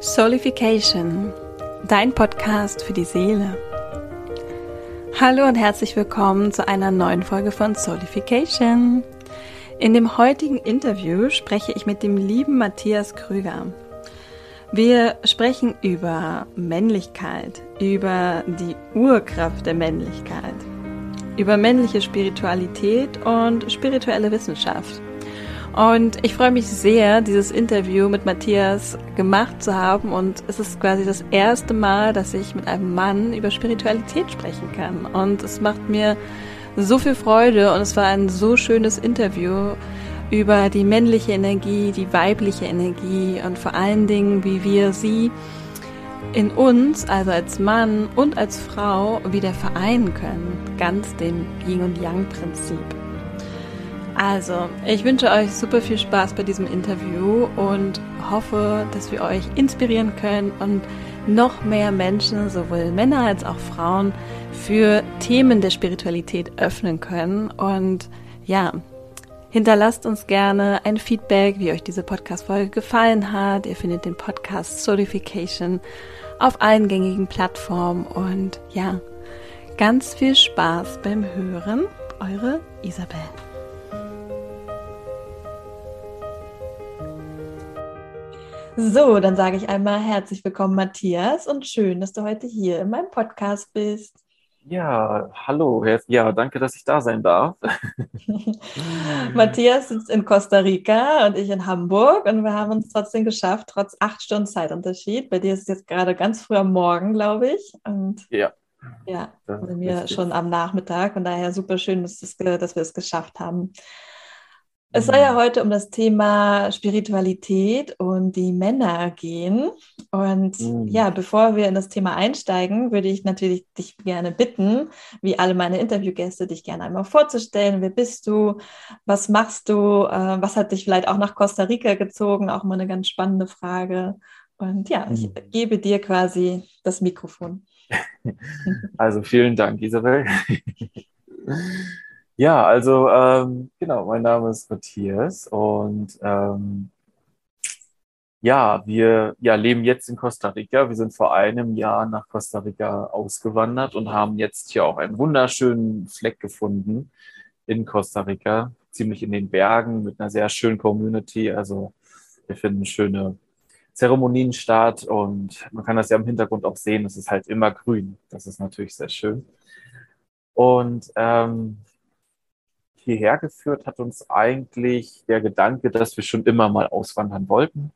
Soulification, dein Podcast für die Seele. Hallo und herzlich willkommen zu einer neuen Folge von Soulification. In dem heutigen Interview spreche ich mit dem lieben Matthias Krüger. Wir sprechen über Männlichkeit, über die Urkraft der Männlichkeit, über männliche Spiritualität und spirituelle Wissenschaft. Und ich freue mich sehr, dieses Interview mit Matthias gemacht zu haben. Und es ist quasi das erste Mal, dass ich mit einem Mann über Spiritualität sprechen kann. Und es macht mir so viel Freude und es war ein so schönes Interview über die männliche Energie, die weibliche Energie und vor allen Dingen, wie wir sie in uns, also als Mann und als Frau, wieder vereinen können. Ganz dem Yin und Yang Prinzip. Also, ich wünsche euch super viel Spaß bei diesem Interview und hoffe, dass wir euch inspirieren können und noch mehr Menschen, sowohl Männer als auch Frauen, für Themen der Spiritualität öffnen können. Und ja, hinterlasst uns gerne ein Feedback, wie euch diese Podcast-Folge gefallen hat. Ihr findet den Podcast Certification auf allen gängigen Plattformen. Und ja, ganz viel Spaß beim Hören. Eure Isabel. So, dann sage ich einmal herzlich willkommen, Matthias, und schön, dass du heute hier in meinem Podcast bist. Ja, hallo. Ja, danke, dass ich da sein darf. Matthias sitzt in Costa Rica und ich in Hamburg und wir haben uns trotzdem geschafft, trotz acht Stunden Zeitunterschied. Bei dir ist es jetzt gerade ganz früh am Morgen, glaube ich. Und ja. Ja, bei mir schon am Nachmittag. Von daher super schön, dass wir es geschafft haben. Es soll ja heute um das Thema Spiritualität und die Männer gehen. Und mhm. ja, bevor wir in das Thema einsteigen, würde ich natürlich dich gerne bitten, wie alle meine Interviewgäste, dich gerne einmal vorzustellen. Wer bist du? Was machst du? Äh, was hat dich vielleicht auch nach Costa Rica gezogen? Auch mal eine ganz spannende Frage. Und ja, ich mhm. gebe dir quasi das Mikrofon. Also vielen Dank, Isabel. Ja, also ähm, genau, mein Name ist Matthias und ähm, ja, wir ja, leben jetzt in Costa Rica. Wir sind vor einem Jahr nach Costa Rica ausgewandert und haben jetzt hier auch einen wunderschönen Fleck gefunden in Costa Rica, ziemlich in den Bergen mit einer sehr schönen Community. Also wir finden schöne Zeremonien statt und man kann das ja im Hintergrund auch sehen, es ist halt immer grün. Das ist natürlich sehr schön. Und ähm, hierher geführt hat uns eigentlich der Gedanke, dass wir schon immer mal auswandern wollten.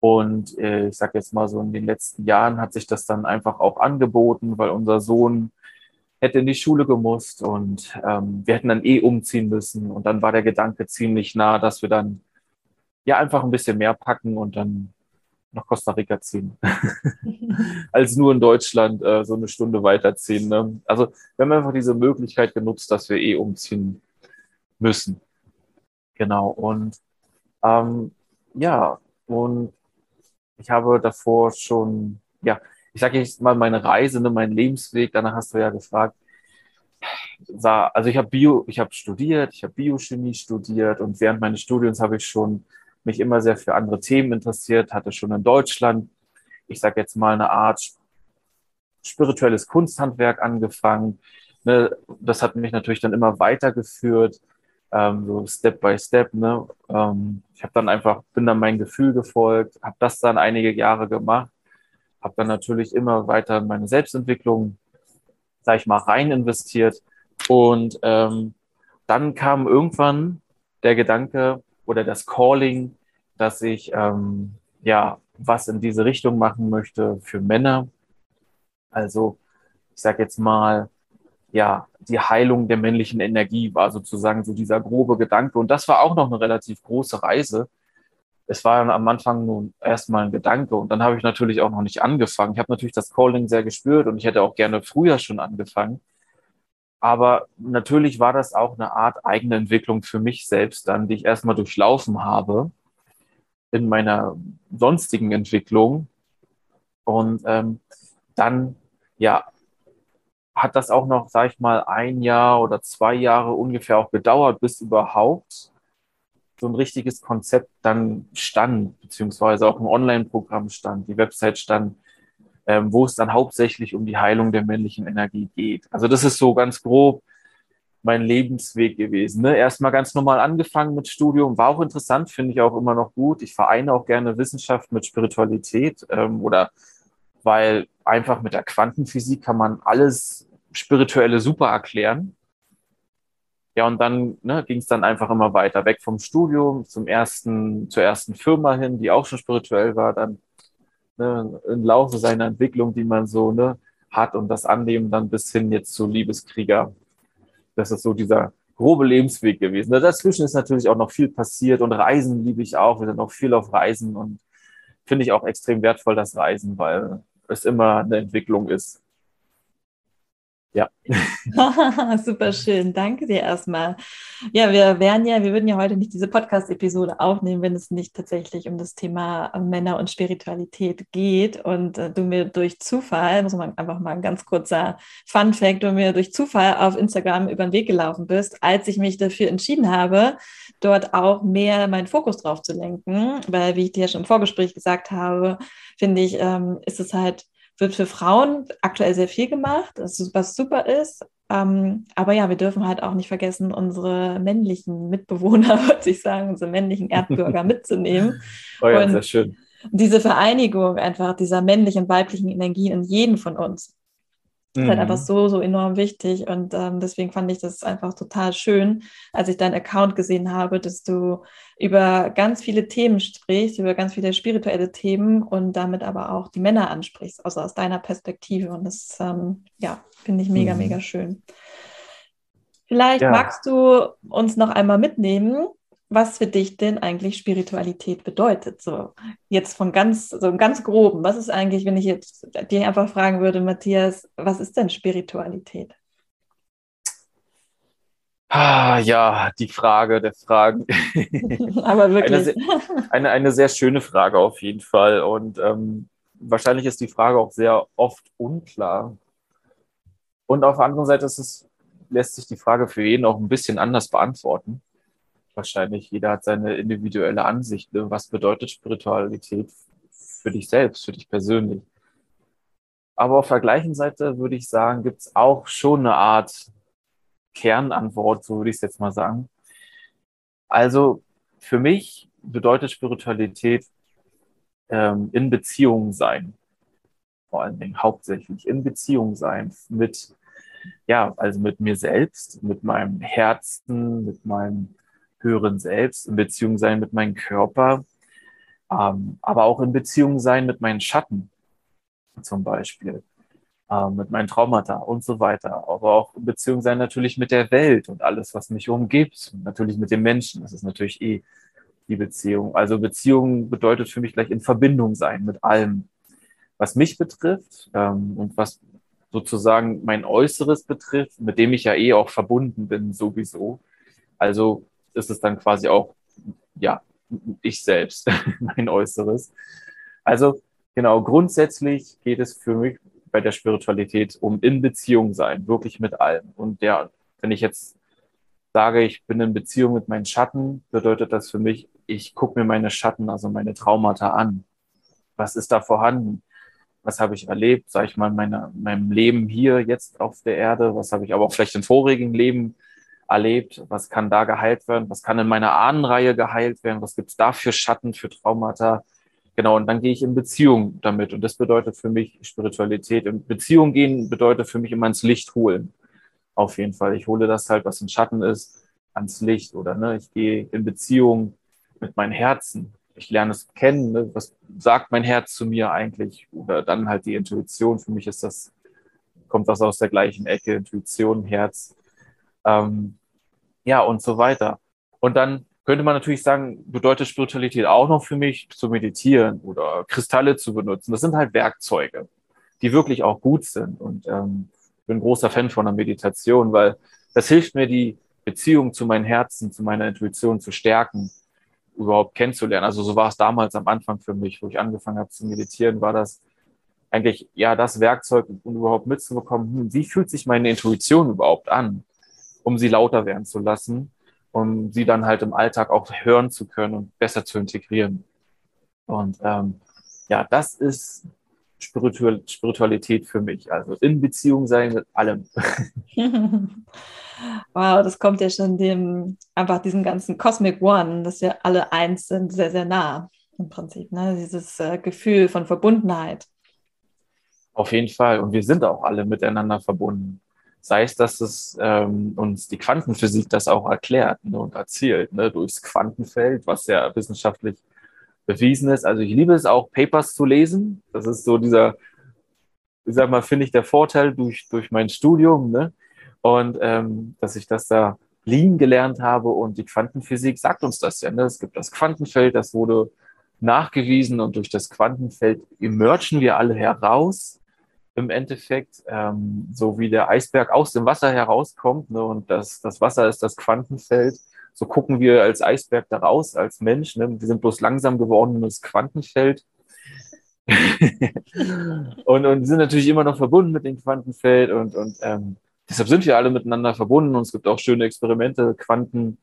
Und äh, ich sage jetzt mal so, in den letzten Jahren hat sich das dann einfach auch angeboten, weil unser Sohn hätte in die Schule gemusst und ähm, wir hätten dann eh umziehen müssen. Und dann war der Gedanke ziemlich nah, dass wir dann ja einfach ein bisschen mehr packen und dann nach Costa Rica ziehen, als nur in Deutschland äh, so eine Stunde weiterziehen. Ne? Also wir haben einfach diese Möglichkeit genutzt, dass wir eh umziehen müssen. Genau. Und ähm, ja, und ich habe davor schon, ja, ich sage jetzt mal meine Reise, ne, mein Lebensweg, danach hast du ja gefragt. Sah, also ich habe Bio, ich habe studiert, ich habe Biochemie studiert und während meines Studiums habe ich schon mich immer sehr für andere Themen interessiert, hatte schon in Deutschland, ich sage jetzt mal, eine Art spirituelles Kunsthandwerk angefangen. Ne, das hat mich natürlich dann immer weitergeführt, ähm, so Step by Step. Ne? Ähm, ich habe dann einfach, bin dann mein Gefühl gefolgt, habe das dann einige Jahre gemacht, habe dann natürlich immer weiter in meine Selbstentwicklung, sage ich mal, rein investiert. Und ähm, dann kam irgendwann der Gedanke, oder das Calling, dass ich ähm, ja was in diese Richtung machen möchte für Männer. Also ich sage jetzt mal, ja, die Heilung der männlichen Energie war sozusagen so dieser grobe Gedanke. Und das war auch noch eine relativ große Reise. Es war am Anfang nun erstmal ein Gedanke und dann habe ich natürlich auch noch nicht angefangen. Ich habe natürlich das Calling sehr gespürt und ich hätte auch gerne früher schon angefangen. Aber natürlich war das auch eine Art eigene Entwicklung für mich selbst dann, die ich erstmal durchlaufen habe in meiner sonstigen Entwicklung. Und ähm, dann, ja, hat das auch noch, sag ich mal, ein Jahr oder zwei Jahre ungefähr auch gedauert, bis überhaupt so ein richtiges Konzept dann stand, beziehungsweise auch ein Online-Programm stand, die Website stand, ähm, wo es dann hauptsächlich um die Heilung der männlichen Energie geht. Also das ist so ganz grob mein Lebensweg gewesen. Ne? Erstmal ganz normal angefangen mit Studium, war auch interessant, finde ich auch immer noch gut. Ich vereine auch gerne Wissenschaft mit Spiritualität ähm, oder weil einfach mit der Quantenphysik kann man alles Spirituelle super erklären. Ja, und dann ne, ging es dann einfach immer weiter, weg vom Studium zum ersten, zur ersten Firma hin, die auch schon spirituell war, dann ne, im Laufe seiner Entwicklung, die man so ne, hat und das Annehmen dann bis hin jetzt zu Liebeskrieger. Das ist so dieser grobe Lebensweg gewesen. Dazwischen ist natürlich auch noch viel passiert und Reisen liebe ich auch. Wir sind auch viel auf Reisen und finde ich auch extrem wertvoll, das Reisen, weil es immer eine Entwicklung ist. Ja. Super schön. Danke dir erstmal. Ja, wir wären ja, wir würden ja heute nicht diese Podcast-Episode aufnehmen, wenn es nicht tatsächlich um das Thema Männer und Spiritualität geht. Und äh, du mir durch Zufall, muss man einfach mal ein ganz kurzer Fun-Fact, du mir durch Zufall auf Instagram über den Weg gelaufen bist, als ich mich dafür entschieden habe, dort auch mehr meinen Fokus drauf zu lenken. Weil, wie ich dir ja schon im Vorgespräch gesagt habe, finde ich, ähm, ist es halt wird für Frauen aktuell sehr viel gemacht, was super ist. Ähm, aber ja, wir dürfen halt auch nicht vergessen, unsere männlichen Mitbewohner, würde ich sagen, unsere männlichen Erdbürger mitzunehmen. Oh ja, und sehr schön. Diese Vereinigung einfach dieser männlichen und weiblichen Energien in jedem von uns ist halt einfach mhm. so, so enorm wichtig. Und ähm, deswegen fand ich das einfach total schön, als ich deinen Account gesehen habe, dass du über ganz viele Themen sprichst, über ganz viele spirituelle Themen und damit aber auch die Männer ansprichst, also aus deiner Perspektive. Und das, ähm, ja, finde ich mega, mhm. mega schön. Vielleicht ja. magst du uns noch einmal mitnehmen, was für dich denn eigentlich Spiritualität bedeutet. So jetzt von ganz, so ganz groben. Was ist eigentlich, wenn ich jetzt dir einfach fragen würde, Matthias, was ist denn Spiritualität? Ah, ja, die Frage der Fragen. Aber wirklich. Eine sehr, eine, eine, sehr schöne Frage auf jeden Fall. Und ähm, wahrscheinlich ist die Frage auch sehr oft unklar. Und auf der anderen Seite ist es, lässt sich die Frage für jeden auch ein bisschen anders beantworten wahrscheinlich. Jeder hat seine individuelle Ansicht. Ne? Was bedeutet Spiritualität für dich selbst, für dich persönlich? Aber auf der gleichen Seite würde ich sagen, gibt es auch schon eine Art Kernantwort, so würde ich es jetzt mal sagen. Also für mich bedeutet Spiritualität ähm, in Beziehung sein. Vor allen Dingen hauptsächlich in Beziehung sein mit, ja, also mit mir selbst, mit meinem Herzen, mit meinem höheren Selbst, in Beziehung sein mit meinem Körper, ähm, aber auch in Beziehung sein mit meinen Schatten zum Beispiel, ähm, mit meinen Traumata und so weiter. Aber auch in Beziehung sein natürlich mit der Welt und alles, was mich umgibt. Und natürlich mit den Menschen. Das ist natürlich eh die Beziehung. Also Beziehung bedeutet für mich gleich in Verbindung sein mit allem, was mich betrifft ähm, und was sozusagen mein Äußeres betrifft, mit dem ich ja eh auch verbunden bin sowieso. Also ist es dann quasi auch, ja, ich selbst, mein Äußeres. Also genau, grundsätzlich geht es für mich bei der Spiritualität um in Beziehung sein, wirklich mit allem. Und der, wenn ich jetzt sage, ich bin in Beziehung mit meinen Schatten, bedeutet das für mich, ich gucke mir meine Schatten, also meine Traumata an. Was ist da vorhanden? Was habe ich erlebt, sage ich mal, in meiner, meinem Leben hier jetzt auf der Erde? Was habe ich aber auch vielleicht im vorigen Leben erlebt, was kann da geheilt werden, was kann in meiner Ahnenreihe geheilt werden, was gibt's da für Schatten, für Traumata. Genau, und dann gehe ich in Beziehung damit. Und das bedeutet für mich Spiritualität. In Beziehung gehen bedeutet für mich immer ins Licht holen. Auf jeden Fall. Ich hole das halt, was in Schatten ist, ans Licht. Oder ne, ich gehe in Beziehung mit meinem Herzen. Ich lerne es kennen. Ne? Was sagt mein Herz zu mir eigentlich? Oder dann halt die Intuition. Für mich ist das, kommt das aus der gleichen Ecke. Intuition, Herz ähm, ja, und so weiter. Und dann könnte man natürlich sagen, bedeutet Spiritualität auch noch für mich zu meditieren oder Kristalle zu benutzen. Das sind halt Werkzeuge, die wirklich auch gut sind. Und ähm, ich bin großer Fan von der Meditation, weil das hilft mir, die Beziehung zu meinem Herzen, zu meiner Intuition zu stärken, überhaupt kennenzulernen. Also so war es damals am Anfang für mich, wo ich angefangen habe zu meditieren, war das eigentlich ja das Werkzeug, um überhaupt mitzubekommen, hm, wie fühlt sich meine Intuition überhaupt an? Um sie lauter werden zu lassen um sie dann halt im Alltag auch hören zu können und besser zu integrieren. Und ähm, ja, das ist Spiritual Spiritualität für mich. Also in Beziehung sein mit allem. wow, das kommt ja schon dem, einfach diesem ganzen Cosmic One, dass wir alle eins sind, sehr, sehr nah im Prinzip. Ne? Dieses äh, Gefühl von Verbundenheit. Auf jeden Fall. Und wir sind auch alle miteinander verbunden. Sei es, dass es ähm, uns die Quantenphysik das auch erklärt ne, und erzählt, ne, durchs Quantenfeld, was ja wissenschaftlich bewiesen ist. Also ich liebe es auch, Papers zu lesen. Das ist so dieser, ich sag mal, finde ich der Vorteil durch, durch mein Studium, ne? Und ähm, dass ich das da lieben gelernt habe und die Quantenphysik sagt uns das ja. Ne? Es gibt das Quantenfeld, das wurde nachgewiesen und durch das Quantenfeld emergen wir alle heraus im Endeffekt, ähm, so wie der Eisberg aus dem Wasser herauskommt ne? und das, das Wasser ist das Quantenfeld so gucken wir als Eisberg da raus, als Mensch. Ne? Wir sind bloß langsam gewordenes Quantenfeld. und, und sind natürlich immer noch verbunden mit dem Quantenfeld und, und ähm, deshalb sind wir alle miteinander verbunden und es gibt auch schöne Experimente, Quanten,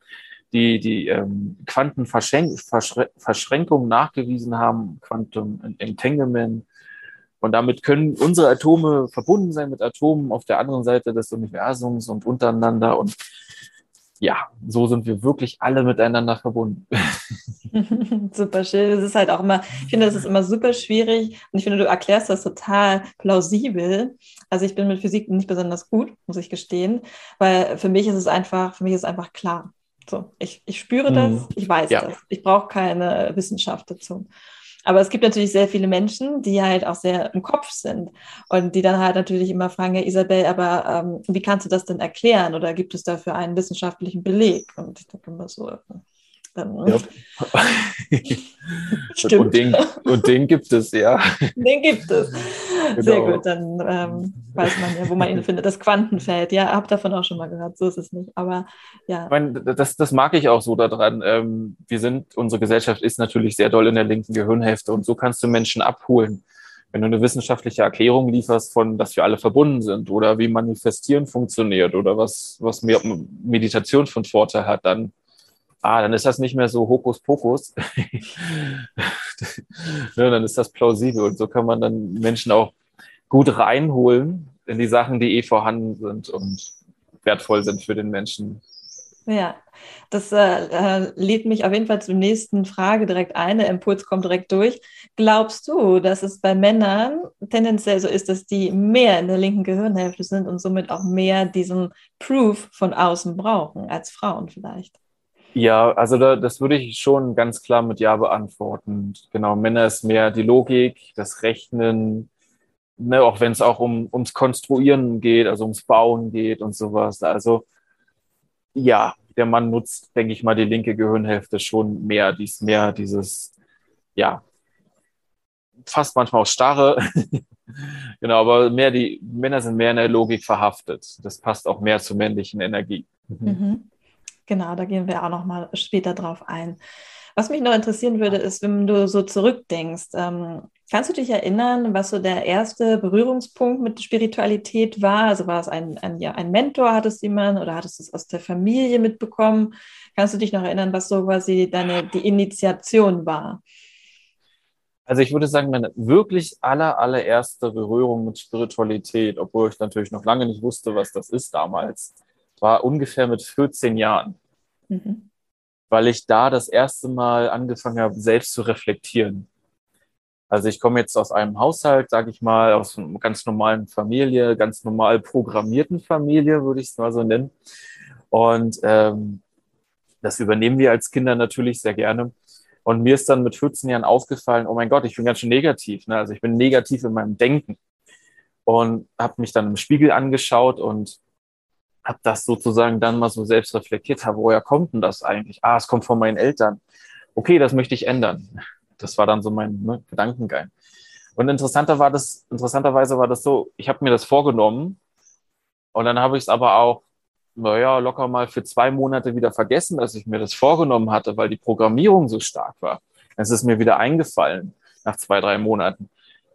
die die ähm, Quantenverschränkungen nachgewiesen haben, Quantum Entanglement. Und damit können unsere Atome verbunden sein mit Atomen auf der anderen Seite des Universums und untereinander. Und ja, so sind wir wirklich alle miteinander verbunden. super schön. Das ist halt auch immer, ich finde, das ist immer super schwierig und ich finde, du erklärst das total plausibel. Also ich bin mit Physik nicht besonders gut, muss ich gestehen, weil für mich ist es einfach, für mich ist es einfach klar. So, ich, ich spüre das, mhm. ich weiß ja. das. Ich brauche keine Wissenschaft dazu. Aber es gibt natürlich sehr viele Menschen, die halt auch sehr im Kopf sind und die dann halt natürlich immer fragen, ja Isabel, aber ähm, wie kannst du das denn erklären oder gibt es dafür einen wissenschaftlichen Beleg? Und ich denke immer so, ähm, ja. Und den, und den gibt es, ja. Den gibt es. Genau. Sehr gut, dann ähm, weiß man ja, wo man ihn findet. Das Quantenfeld, ja, habe davon auch schon mal gehört, so ist es nicht. Aber ja. Ich meine, das, das mag ich auch so daran. Ähm, wir sind, unsere Gesellschaft ist natürlich sehr doll in der linken Gehirnhälfte und so kannst du Menschen abholen. Wenn du eine wissenschaftliche Erklärung lieferst von, dass wir alle verbunden sind oder wie Manifestieren funktioniert oder was, was Meditation von Vorteil hat, dann ah, dann ist das nicht mehr so Hokuspokus. ne, dann ist das plausibel und so kann man dann Menschen auch gut reinholen in die Sachen, die eh vorhanden sind und wertvoll sind für den Menschen. Ja, das äh, äh lädt mich auf jeden Fall zur nächsten Frage direkt ein. Der Impuls kommt direkt durch. Glaubst du, dass es bei Männern tendenziell so ist, dass die mehr in der linken Gehirnhälfte sind und somit auch mehr diesen Proof von außen brauchen als Frauen vielleicht? Ja, also da, das würde ich schon ganz klar mit Ja beantworten. Genau, Männer ist mehr die Logik, das Rechnen, ne, auch wenn es auch um, ums Konstruieren geht, also ums Bauen geht und sowas. Also ja, der Mann nutzt, denke ich mal, die linke Gehirnhälfte schon mehr, dies mehr dieses, ja, fast manchmal auch starre. genau, aber mehr die Männer sind mehr in der Logik verhaftet. Das passt auch mehr zur männlichen Energie. Mhm. Genau, da gehen wir auch noch mal später drauf ein. Was mich noch interessieren würde, ist, wenn du so zurückdenkst, ähm, kannst du dich erinnern, was so der erste Berührungspunkt mit Spiritualität war? Also war es ein, ein, ja, ein Mentor, hattest du jemanden oder hattest du es aus der Familie mitbekommen? Kannst du dich noch erinnern, was so quasi deine, die Initiation war? Also ich würde sagen, meine wirklich aller, allererste Berührung mit Spiritualität, obwohl ich natürlich noch lange nicht wusste, was das ist damals, war ungefähr mit 14 Jahren, mhm. weil ich da das erste Mal angefangen habe, selbst zu reflektieren. Also ich komme jetzt aus einem Haushalt, sage ich mal, aus einer ganz normalen Familie, ganz normal programmierten Familie, würde ich es mal so nennen. Und ähm, das übernehmen wir als Kinder natürlich sehr gerne. Und mir ist dann mit 14 Jahren aufgefallen, oh mein Gott, ich bin ganz schön negativ. Ne? Also ich bin negativ in meinem Denken. Und habe mich dann im Spiegel angeschaut und habe das sozusagen dann mal so selbst reflektiert, habe, woher kommt denn das eigentlich? Ah, es kommt von meinen Eltern. Okay, das möchte ich ändern. Das war dann so mein ne, Gedankengang. Und interessanter war das, interessanterweise war das so, ich habe mir das vorgenommen und dann habe ich es aber auch, naja, locker mal für zwei Monate wieder vergessen, dass ich mir das vorgenommen hatte, weil die Programmierung so stark war. Es ist mir wieder eingefallen nach zwei, drei Monaten.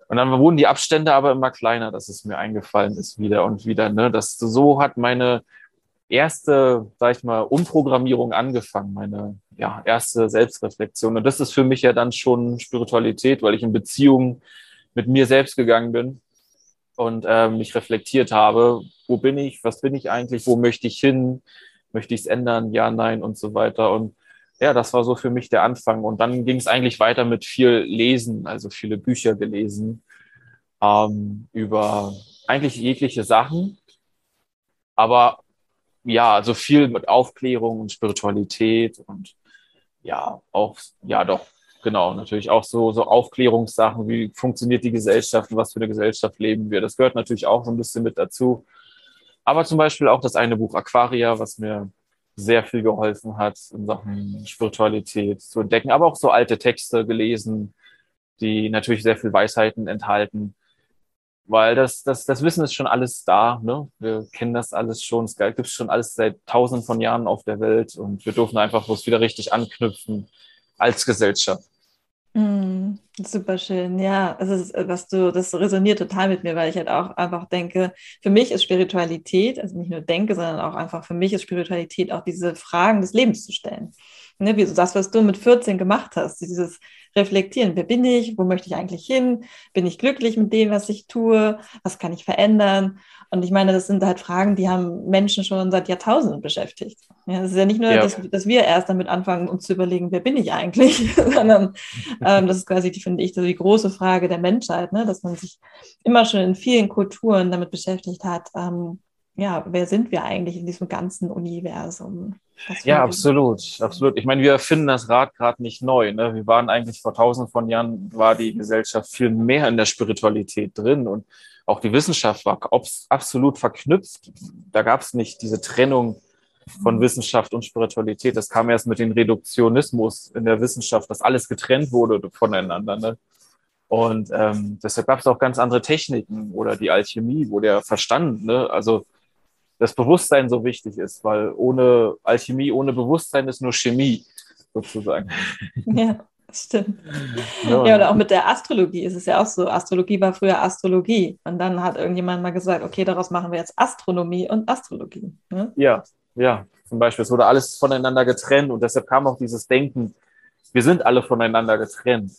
Und dann wurden die Abstände aber immer kleiner, dass es mir eingefallen ist wieder und wieder. Ne? Das, so hat meine erste, sag ich mal, Umprogrammierung angefangen, meine ja, erste Selbstreflexion. Und das ist für mich ja dann schon Spiritualität, weil ich in Beziehung mit mir selbst gegangen bin und äh, mich reflektiert habe, wo bin ich, was bin ich eigentlich, wo möchte ich hin, möchte ich es ändern, ja, nein und so weiter. Und ja, das war so für mich der Anfang. Und dann ging es eigentlich weiter mit viel Lesen, also viele Bücher gelesen ähm, über eigentlich jegliche Sachen. Aber ja, also viel mit Aufklärung und Spiritualität und ja, auch, ja, doch, genau, natürlich auch so, so Aufklärungssachen, wie funktioniert die Gesellschaft was für eine Gesellschaft leben wir. Das gehört natürlich auch so ein bisschen mit dazu. Aber zum Beispiel auch das eine Buch Aquaria, was mir sehr viel geholfen hat, in Sachen Spiritualität zu entdecken, aber auch so alte Texte gelesen, die natürlich sehr viel Weisheiten enthalten. Weil das, das, das Wissen ist schon alles da. Ne? Wir kennen das alles schon. Es gibt schon alles seit tausenden von Jahren auf der Welt und wir dürfen einfach bloß wieder richtig anknüpfen als Gesellschaft. Mm, super schön, ja. Also was du, das resoniert total mit mir, weil ich halt auch einfach denke, für mich ist Spiritualität, also nicht nur denke, sondern auch einfach für mich ist Spiritualität auch diese Fragen des Lebens zu stellen. Ne, wie so das, was du mit 14 gemacht hast, dieses reflektieren. Wer bin ich? Wo möchte ich eigentlich hin? Bin ich glücklich mit dem, was ich tue? Was kann ich verändern? Und ich meine, das sind halt Fragen, die haben Menschen schon seit Jahrtausenden beschäftigt. Ja, es ist ja nicht nur, ja. dass, dass, wir erst damit anfangen, uns zu überlegen, wer bin ich eigentlich, sondern ähm, das ist quasi, die, finde ich, so die große Frage der Menschheit, ne? dass man sich immer schon in vielen Kulturen damit beschäftigt hat, ähm, ja, wer sind wir eigentlich in diesem ganzen Universum? Ja, absolut, absolut. Ich meine, wir finden das Rad gerade nicht neu. Ne? Wir waren eigentlich vor tausenden von Jahren, war die Gesellschaft viel mehr in der Spiritualität drin und auch die Wissenschaft war absolut verknüpft. Da gab es nicht diese Trennung von mhm. Wissenschaft und Spiritualität. Das kam erst mit dem Reduktionismus in der Wissenschaft, dass alles getrennt wurde voneinander. Ne? Und ähm, deshalb gab es auch ganz andere Techniken oder die Alchemie, wo der Verstand, ne, also das Bewusstsein so wichtig ist, weil ohne Alchemie, ohne Bewusstsein ist nur Chemie, sozusagen. Ja, stimmt. Ja, ja, oder auch mit der Astrologie ist es ja auch so. Astrologie war früher Astrologie. Und dann hat irgendjemand mal gesagt, okay, daraus machen wir jetzt Astronomie und Astrologie. Ne? Ja, ja, zum Beispiel. Es wurde alles voneinander getrennt und deshalb kam auch dieses Denken, wir sind alle voneinander getrennt,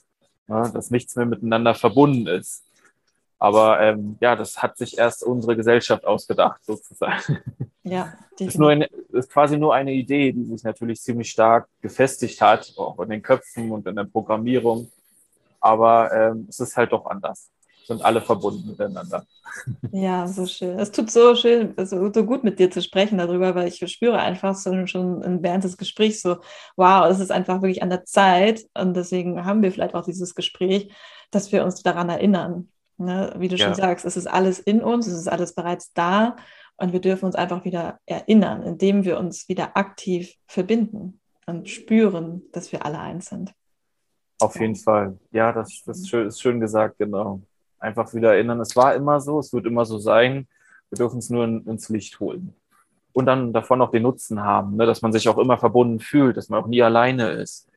ne? dass nichts mehr miteinander verbunden ist. Aber ähm, ja, das hat sich erst unsere Gesellschaft ausgedacht, sozusagen. Ja, ist, nur eine, ist quasi nur eine Idee, die sich natürlich ziemlich stark gefestigt hat, auch in den Köpfen und in der Programmierung. Aber ähm, es ist halt doch anders. Sind alle verbunden miteinander. Ja, so schön. Es tut so schön, so, so gut mit dir zu sprechen darüber, weil ich spüre einfach so, schon während des Gesprächs so, wow, es ist einfach wirklich an der Zeit. Und deswegen haben wir vielleicht auch dieses Gespräch, dass wir uns daran erinnern, Ne? Wie du ja. schon sagst, es ist alles in uns, es ist alles bereits da und wir dürfen uns einfach wieder erinnern, indem wir uns wieder aktiv verbinden und spüren, dass wir alle eins sind. Auf ja. jeden Fall. Ja, das, das ist, schön, ist schön gesagt, genau. Einfach wieder erinnern, es war immer so, es wird immer so sein. Wir dürfen es nur in, ins Licht holen. Und dann davon auch den Nutzen haben, ne? dass man sich auch immer verbunden fühlt, dass man auch nie alleine ist.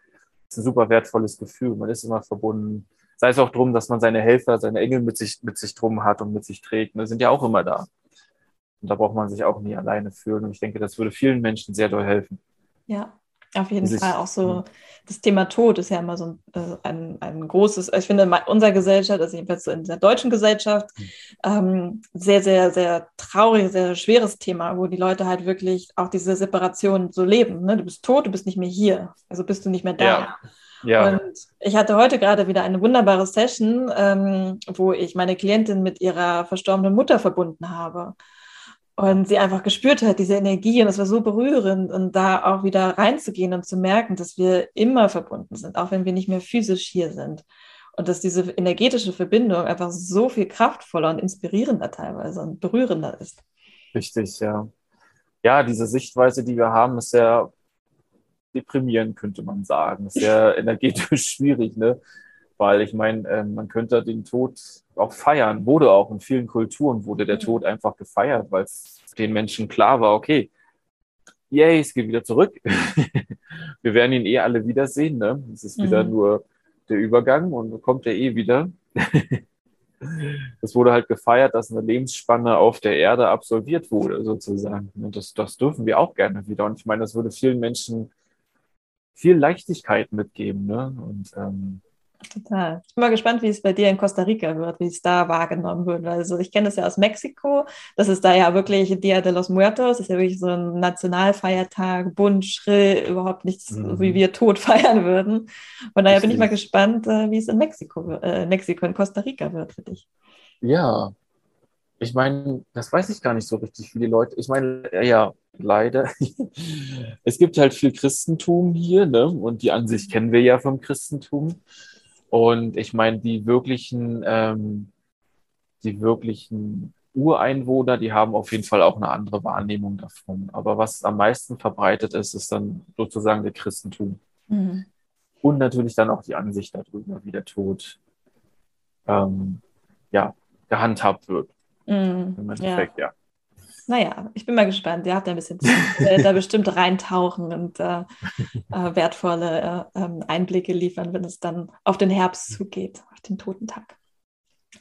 Das ist ein super wertvolles Gefühl. Man ist immer verbunden sei es auch drum, dass man seine Helfer, seine Engel mit sich, mit sich drum hat und mit sich trägt. Die sind ja auch immer da. Und da braucht man sich auch nie alleine fühlen. Und ich denke, das würde vielen Menschen sehr doll helfen. Ja, auf jeden sich, Fall. Auch so das Thema Tod ist ja immer so ein, ein, ein großes, ich finde, unserer Gesellschaft, also jedenfalls so in der deutschen Gesellschaft, mhm. ähm, sehr, sehr, sehr traurig, sehr schweres Thema, wo die Leute halt wirklich auch diese Separation so leben. Ne? Du bist tot, du bist nicht mehr hier. Also bist du nicht mehr da. Ja. Ja. Und ich hatte heute gerade wieder eine wunderbare Session, ähm, wo ich meine Klientin mit ihrer verstorbenen Mutter verbunden habe. Und sie einfach gespürt hat, diese Energie, und es war so berührend, und da auch wieder reinzugehen und zu merken, dass wir immer verbunden sind, auch wenn wir nicht mehr physisch hier sind. Und dass diese energetische Verbindung einfach so viel kraftvoller und inspirierender teilweise und berührender ist. Richtig, ja. Ja, diese Sichtweise, die wir haben, ist ja deprimierend, könnte man sagen. Sehr energetisch schwierig, ne? Weil ich meine, äh, man könnte den Tod auch feiern, wurde auch in vielen Kulturen wurde der Tod einfach gefeiert, weil es den Menschen klar war, okay, yay, es geht wieder zurück. Wir werden ihn eh alle wiedersehen, ne? Es ist wieder mhm. nur der Übergang und kommt er eh wieder. es wurde halt gefeiert, dass eine Lebensspanne auf der Erde absolviert wurde, sozusagen. Und das, das dürfen wir auch gerne wieder. Und ich meine, das würde vielen Menschen viel Leichtigkeit mitgeben. Ne? Und ähm, Total. Ich bin mal gespannt, wie es bei dir in Costa Rica wird, wie es da wahrgenommen wird. Also ich kenne das ja aus Mexiko. Das ist da ja wirklich Dia de los Muertos. Das ist ja wirklich so ein Nationalfeiertag, bunt, schrill, überhaupt nichts, mhm. wie wir Tod feiern würden. Von daher bin ich mal gespannt, äh, wie es in Mexiko, äh, Mexiko, in Costa Rica wird für dich. Ja, ich meine, das weiß ich gar nicht so richtig, wie die Leute. Ich meine, ja, leider. es gibt halt viel Christentum hier, ne? Und die Ansicht kennen wir ja vom Christentum. Und ich meine, die wirklichen, ähm, die wirklichen Ureinwohner, die haben auf jeden Fall auch eine andere Wahrnehmung davon. Aber was am meisten verbreitet ist, ist dann sozusagen der Christentum. Mhm. Und natürlich dann auch die Ansicht darüber, wie der Tod ähm, ja, gehandhabt wird. Mhm. Im Endeffekt, ja. ja. Naja, ich bin mal gespannt. Ihr habt ein bisschen da bestimmt reintauchen und äh, äh, wertvolle äh, ähm, Einblicke liefern, wenn es dann auf den Herbst zugeht, auf den Totentag.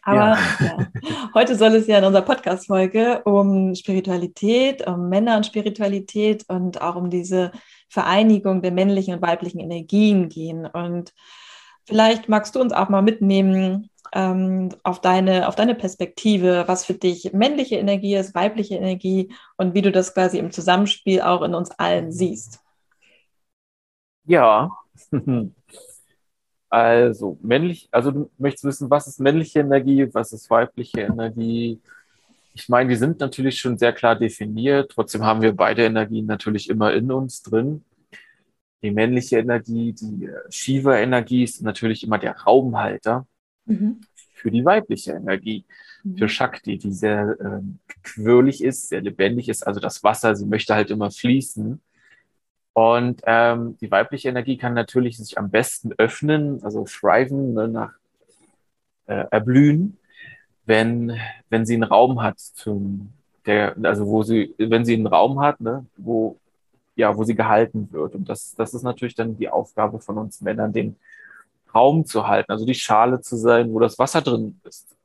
Aber ja. Ja. heute soll es ja in unserer Podcast-Folge um Spiritualität, um Männer und Spiritualität und auch um diese Vereinigung der männlichen und weiblichen Energien gehen. Und vielleicht magst du uns auch mal mitnehmen, ähm, auf, deine, auf deine Perspektive, was für dich männliche Energie ist, weibliche Energie und wie du das quasi im Zusammenspiel auch in uns allen siehst. Ja, also männlich, also du möchtest wissen, was ist männliche Energie, was ist weibliche Energie? Ich meine, die sind natürlich schon sehr klar definiert, trotzdem haben wir beide Energien natürlich immer in uns drin. Die männliche Energie, die Shiva-Energie ist natürlich immer der Raumhalter mhm. für die weibliche Energie, mhm. für Shakti, die sehr ähm, quirlig ist, sehr lebendig ist. Also das Wasser, sie möchte halt immer fließen. Und ähm, die weibliche Energie kann natürlich sich am besten öffnen, also thriven, ne, nach äh, erblühen, wenn, wenn sie einen Raum hat zum, der, also wo sie, wenn sie einen Raum hat, ne, wo, ja, wo sie gehalten wird. Und das, das ist natürlich dann die Aufgabe von uns Männern, den Raum zu halten, also die Schale zu sein, wo das Wasser drin ist.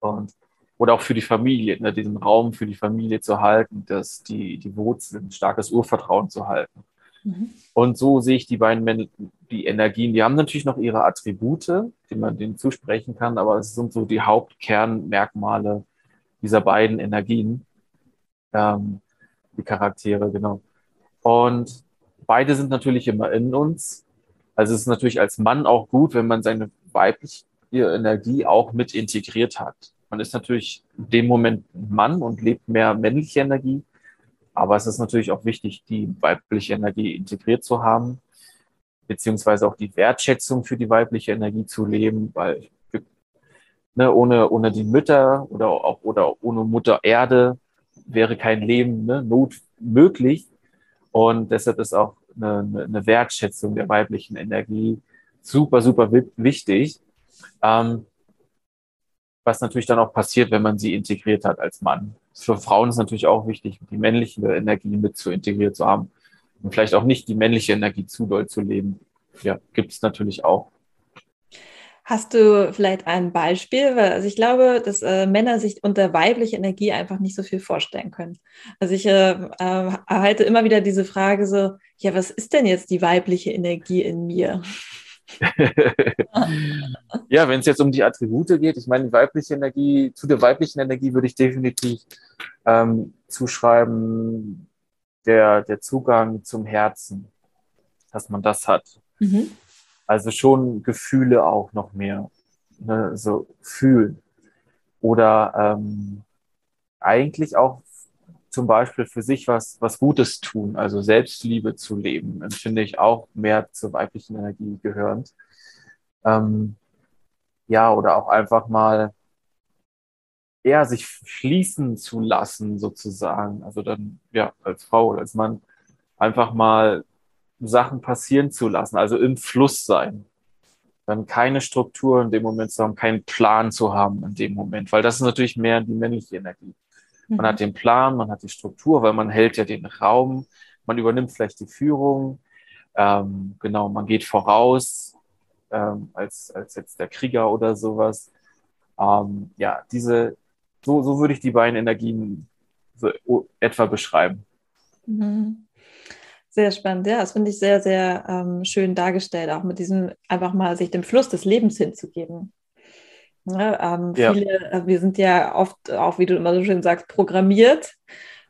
Und, oder auch für die Familie, ne, diesen Raum für die Familie zu halten, dass die, die Wurzeln, starkes Urvertrauen zu halten. Mhm. Und so sehe ich die beiden Männer, die Energien, die haben natürlich noch ihre Attribute, die man denen zusprechen kann, aber es sind so die Hauptkernmerkmale dieser beiden Energien, ähm, die Charaktere, genau. Und beide sind natürlich immer in uns. Also es ist natürlich als Mann auch gut, wenn man seine weibliche Energie auch mit integriert hat. Man ist natürlich in dem Moment Mann und lebt mehr männliche Energie, aber es ist natürlich auch wichtig, die weibliche Energie integriert zu haben, beziehungsweise auch die Wertschätzung für die weibliche Energie zu leben, weil ne, ohne, ohne die Mütter oder auch oder ohne Mutter Erde wäre kein Leben ne, not möglich. Und deshalb ist auch eine, eine Wertschätzung der weiblichen Energie super, super wichtig. Ähm, was natürlich dann auch passiert, wenn man sie integriert hat als Mann. Für Frauen ist natürlich auch wichtig, die männliche Energie mit zu integriert zu haben und vielleicht auch nicht die männliche Energie zu doll zu leben. Ja, gibt es natürlich auch. Hast du vielleicht ein Beispiel? Also ich glaube, dass äh, Männer sich unter weibliche Energie einfach nicht so viel vorstellen können. Also ich äh, äh, erhalte immer wieder diese Frage so, ja, was ist denn jetzt die weibliche Energie in mir? ja, wenn es jetzt um die Attribute geht, ich meine, die weibliche Energie, zu der weiblichen Energie würde ich definitiv ähm, zuschreiben, der, der Zugang zum Herzen, dass man das hat. Mhm. Also schon Gefühle auch noch mehr, ne, so fühlen. Oder ähm, eigentlich auch zum Beispiel für sich was, was Gutes tun, also Selbstliebe zu leben, finde ich auch mehr zur weiblichen Energie gehörend. Ähm, ja, oder auch einfach mal eher sich schließen zu lassen, sozusagen. Also dann, ja, als Frau oder als Mann einfach mal Sachen passieren zu lassen, also im Fluss sein. Dann keine Struktur in dem Moment zu haben, keinen Plan zu haben in dem Moment, weil das ist natürlich mehr die männliche Energie. Man mhm. hat den Plan, man hat die Struktur, weil man hält ja den Raum, man übernimmt vielleicht die Führung, ähm, genau, man geht voraus ähm, als, als jetzt der Krieger oder sowas. Ähm, ja, diese, so, so würde ich die beiden Energien so etwa beschreiben. Mhm. Sehr spannend, ja, das finde ich sehr, sehr ähm, schön dargestellt, auch mit diesem einfach mal sich dem Fluss des Lebens hinzugeben. Ja, ähm, ja. Viele, äh, wir sind ja oft auch, wie du immer so schön sagst, programmiert